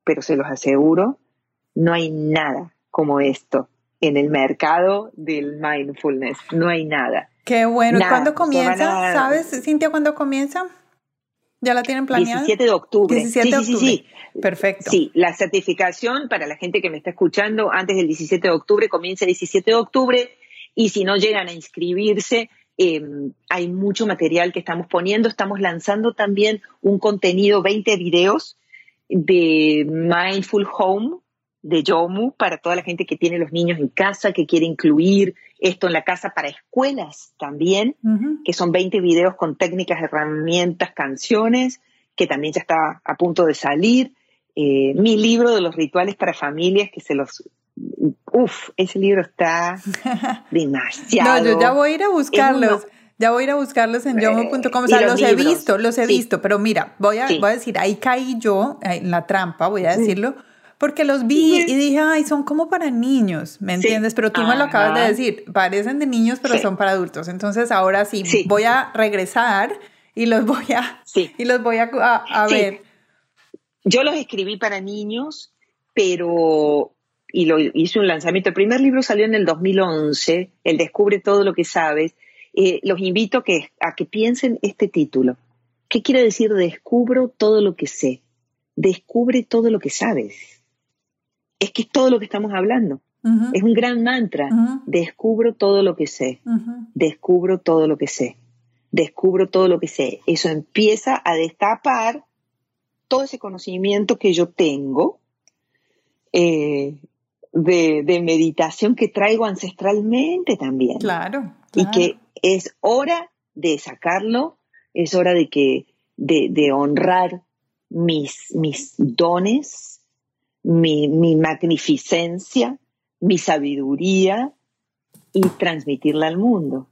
pero se los aseguro, no hay nada como esto en el mercado del mindfulness. No hay nada. Qué bueno. ¿Cuándo comienza? ¿Sabes, Cintia, cuándo comienza? ¿Ya la tienen planeada? 17 de octubre. 17 sí, de octubre. Sí, sí, Perfecto. Sí, la certificación para la gente que me está escuchando antes del 17 de octubre comienza el 17 de octubre y si no llegan a inscribirse, em, hay mucho material que estamos poniendo. Estamos lanzando también un contenido, 20 videos de Mindful Home de Yomu para toda la gente que tiene los niños en casa, que quiere incluir esto en la casa para escuelas también, que son 20 videos con técnicas, herramientas, canciones, que también ya está a punto de salir. Eh, mi libro de los rituales para familias, que se los... Uf, ese libro está demasiado... no, yo ya voy a ir a buscarlos. Ya voy a ir a buscarlos en yomo.com. O sea, los, he visto, los he visto, pero mira, voy a, voy a decir, ahí caí yo en la trampa, voy a decirlo, porque los vi y dije, ay, son como para niños, ¿me entiendes? Pero tú me lo acabas de decir, parecen de niños, pero son para adultos. Entonces ahora sí, voy a regresar y los voy a, y los voy a, a, ver. Yo los escribí para niños, pero y lo hice un lanzamiento. El primer libro salió en el 2011, El Descubre todo lo que sabes. Eh, los invito que, a que piensen este título. ¿Qué quiere decir descubro todo lo que sé? Descubre todo lo que sabes es que es todo lo que estamos hablando. Es un gran mantra. Descubro todo lo que sé. Descubro todo lo que sé. Descubro todo lo que sé. Eso empieza a destapar todo ese conocimiento que yo tengo eh, de, meditación que traigo ancestralmente también. Claro, Y que es hora de sacarlo, es hora de que, de, honrar mis, mis dones, mi, magnificencia, mi sabiduría y transmitirla al mundo.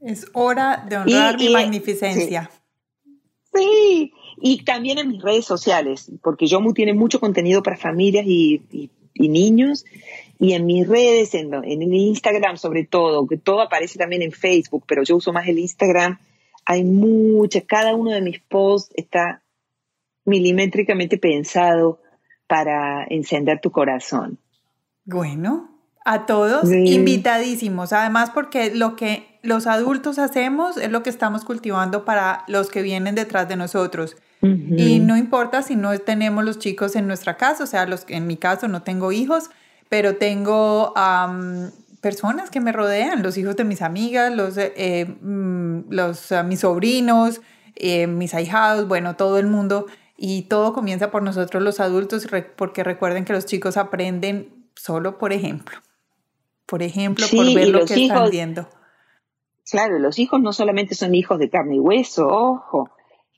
Es hora de honrar mi magnificencia. Sí. y también en mis redes sociales, porque Yomu tiene mucho contenido para familias y, niños, y en mis redes, en, en el Instagram sobre todo, que todo aparece también en Facebook, pero yo uso más el Instagram, hay muchas, cada uno de mis posts está milimétricamente pensado para encender tu corazón. Bueno, a todos invitadísimos, además porque lo que los adultos hacemos es lo que estamos cultivando para los que vienen detrás de nosotros. Y no importa si no tenemos los chicos en nuestra casa, o sea, los, en mi caso no tengo hijos, pero tengo personas que me rodean, los hijos de mis amigas, los, eh, mm, los mis sobrinos, eh, mis ahijados, bueno, todo el mundo. Y todo comienza por nosotros los adultos, porque recuerden que los chicos aprenden solo por ejemplo por ejemplo, por ver lo que están viendo. Claro, los hijos no solamente son hijos de carne y hueso, ojo,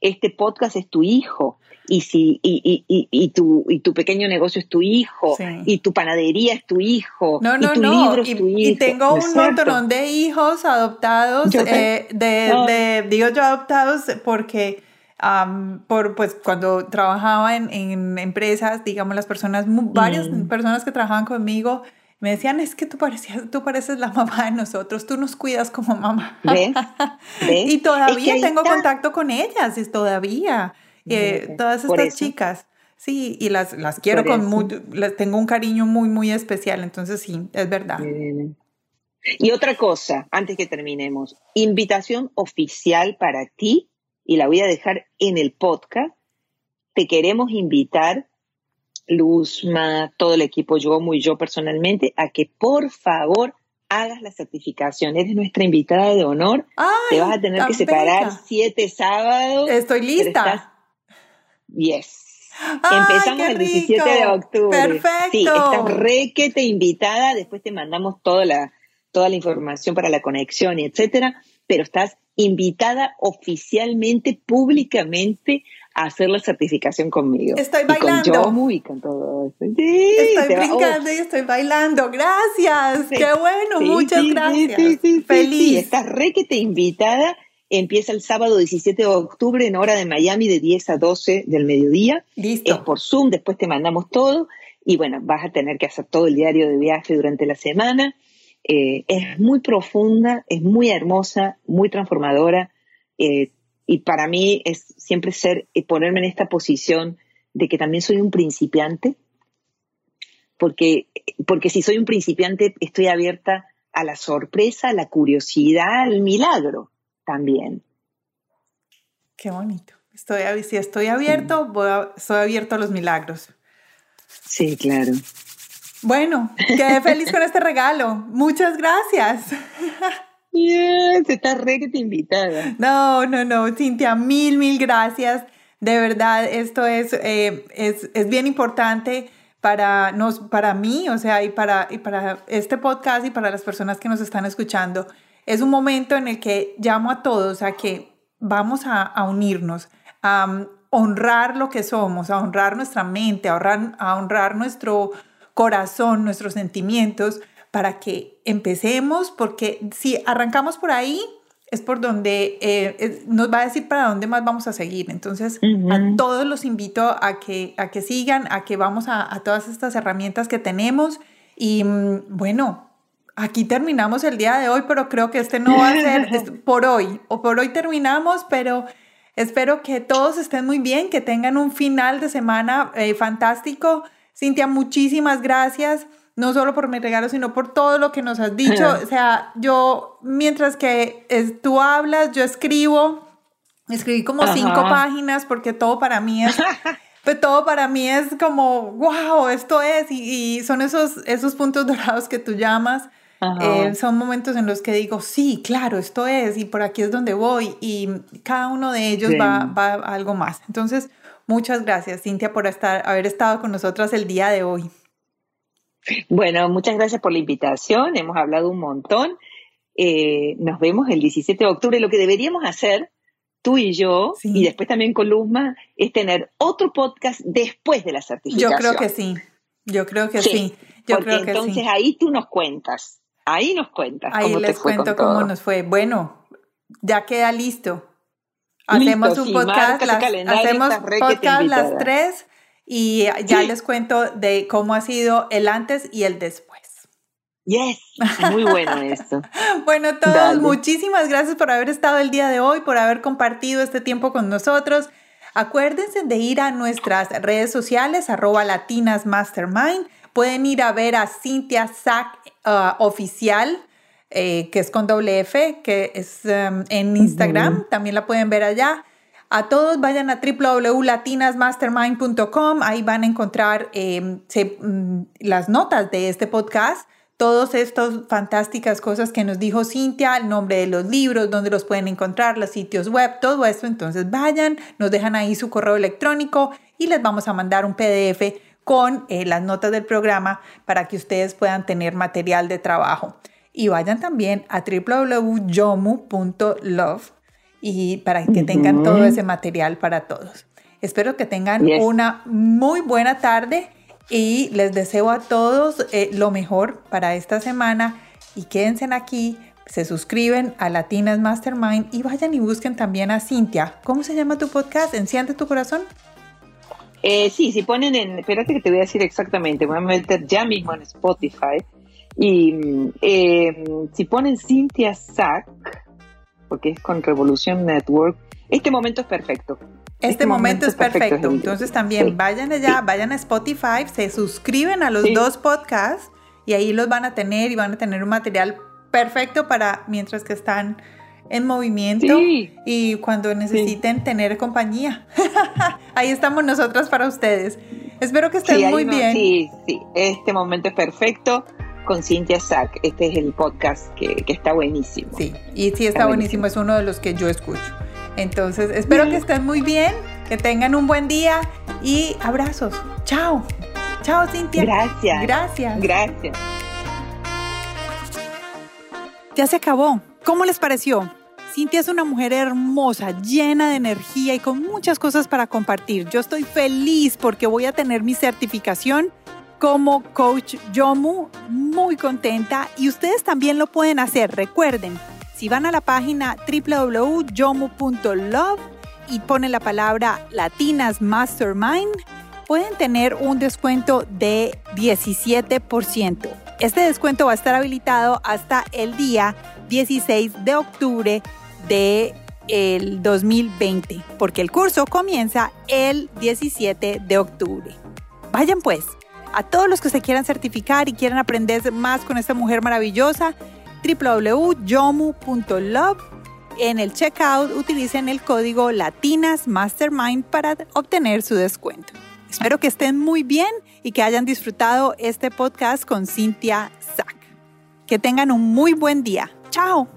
este podcast es tu hijo. Y, si, y, y, y, tu, y tu pequeño negocio es tu hijo, y tu panadería es tu hijo, no, no, y tu no. libro es tu hijo. Y tengo un montón de hijos adoptados, eh, de, digo yo adoptados porque por, pues, cuando trabajaba en, en, empresas, digamos, las personas, varias mm. personas que trabajaban conmigo, me decían, es que tú, parecías, tú pareces la mamá de nosotros, tú nos cuidas como mamá. y todavía tengo contacto con ellas, es todavía. Eh, todas estas chicas. Sí, y las, las quiero con mucho, tengo un cariño muy, muy especial, entonces sí, es verdad. Y otra cosa, antes que terminemos, invitación oficial para ti, y la voy a dejar en el podcast. Te queremos invitar Luzma, todo el equipo, yo y yo personalmente, a que por favor hagas la certificación. Eres nuestra invitada de honor. Te vas a tener que separar siete sábados. Estoy lista. Yes. Empezamos el 17 de octubre. Perfecto. Sí, estás re que te invitada. Después te mandamos toda la, toda la información para la conexión y etcétera. Pero estás invitada oficialmente, públicamente, a hacer la certificación conmigo. Estoy bailando. Y con todo eso. estoy brincando y estoy bailando. Gracias. Qué bueno. Muchas gracias. Feliz. estás re que te invitada. Empieza el sábado 17 de octubre en hora de Miami de 10 a 12 del mediodía. Listo. Es por Zoom, después te mandamos todo. Y bueno, vas a tener que hacer todo el diario de viaje durante la semana. Eh, es muy profunda, es muy hermosa, muy transformadora. Eh, y para mí es siempre ser, y ponerme en esta posición de que también soy un principiante, porque, porque si soy un principiante estoy abierta a la sorpresa, a la curiosidad, al milagro también. Qué bonito. Estoy, si estoy abierto, voy estoy abierto a los milagros. Sí, claro. Bueno, quedé feliz con este regalo. Muchas gracias. Yes, está re que te invitada. No, no, no, Cintia, mil, mil gracias. De verdad, esto es, eh, es, es, bien importante para, nos, para mí, o sea, y para, y para este podcast y para las personas que nos están escuchando. Es un momento en el que llamo a todos a que vamos a, a unirnos, a um, honrar lo que somos, a honrar nuestra mente, a honrar, a honrar nuestro corazón, nuestros sentimientos, para que empecemos, porque si arrancamos por ahí, es por donde eh, nos va a decir para dónde más vamos a seguir. Entonces, a todos los invito a que, a que sigan, a que vamos a, todas estas herramientas que tenemos. Y mm, bueno, aquí terminamos el día de hoy, pero creo que este no va a ser por hoy, o por hoy terminamos, pero espero que todos estén muy bien, que tengan un final de semana eh, fantástico. Cintia, muchísimas gracias no solo por mi regalo, sino por todo lo que nos has dicho. o sea, yo, mientras que tú hablas, yo escribo, escribí como cinco páginas porque todo para mí es... Pues todo para mí es como, wow, esto es, y, son esos, esos puntos dorados que tú llamas. Eh, son momentos en los que digo, sí, claro, esto es, y por aquí es donde voy, y cada uno de ellos va, va, a algo más. Entonces, muchas gracias, Cintia, por estar, haber estado con nosotras el día de hoy. Bueno, muchas gracias por la invitación. Hemos hablado un montón. Eh, nos vemos el 17 de octubre. Lo que deberíamos hacer, tú y yo, y después también con Luzma, es tener otro podcast después de la certificación. Yo creo que sí. Yo creo que sí. Yo creo que entonces ahí tú nos cuentas. Ahí nos cuentas. Ahí les cuento cómo nos fue. Bueno, ya queda listo. Hacemos un podcast, las, hacemos podcast las tres y ya les cuento de cómo ha sido el antes y el después. Yes, muy bueno esto. bueno, todos, muchísimas gracias por haber estado el día de hoy, por haber compartido este tiempo con nosotros. Acuérdense de ir a nuestras redes sociales, arroba latinasmastermind. Pueden ir a ver a Cintia Sack uh, Oficial, eh, que es con doble F, que es um, en Instagram. También la pueden ver allá. A todos vayan a www.latinasmastermind.com. Ahí van a encontrar em, mm, las notas de este podcast todas estas fantásticas cosas que nos dijo Cintia, el nombre de los libros, dónde los pueden encontrar, los sitios web, todo esto. Entonces vayan, nos dejan ahí su correo electrónico y les vamos a mandar un PDF con eh, las notas del programa para que ustedes puedan tener material de trabajo. Y vayan también a www.yomu.love y para que tengan todo ese material para todos. Espero que tengan una muy buena tarde y les deseo a todos eh, lo mejor para esta semana y quédense aquí, se suscriben a Latinas Mastermind y vayan y busquen también a Cintia. ¿Cómo se llama tu podcast? ¿Enciende tu corazón? Eh, sí, si ponen en, espérate que te voy a decir exactamente, voy a meter ya mismo en Spotify y eh, si ponen Cintia Sack, porque es con Revolution Network, este momento es perfecto. Este, este, momento, es perfecto. Entonces también vayan allá, vayan a Spotify, se suscriben a los dos podcasts y ahí los van a tener y van a tener un material perfecto para mientras que están en movimiento y cuando necesiten tener compañía. ahí estamos nosotros para ustedes. Espero que estén muy bien. Sí, sí, este momento es perfecto con Cintia Sack. Este es el podcast que, está buenísimo. Sí, y sí está, buenísimo, es uno de los que yo escucho. Entonces, espero que estén muy bien, que tengan un buen día y abrazos. Chao. Chao, Cintia. Gracias. Gracias. Gracias. Ya se acabó. ¿Cómo les pareció? Cintia es una mujer hermosa, llena de energía y con muchas cosas para compartir. Yo estoy feliz porque voy a tener mi certificación como coach Yomu, muy contenta y ustedes también lo pueden hacer. Recuerden, si van a la página www.yomu.love y ponen la palabra Latinas Mastermind, pueden tener un descuento de 17%. Este descuento va a estar habilitado hasta el día 16 de octubre de el 2020, porque el curso comienza el 17 de octubre. Vayan pues, a todos los que se quieran certificar y quieran aprender más con esta mujer maravillosa, www.yomu.love. En el checkout utilicen el código Latinas Mastermind para obtener su descuento. Espero que estén muy bien y que hayan disfrutado este podcast con Cintia Zack. Que tengan un muy buen día. Chao.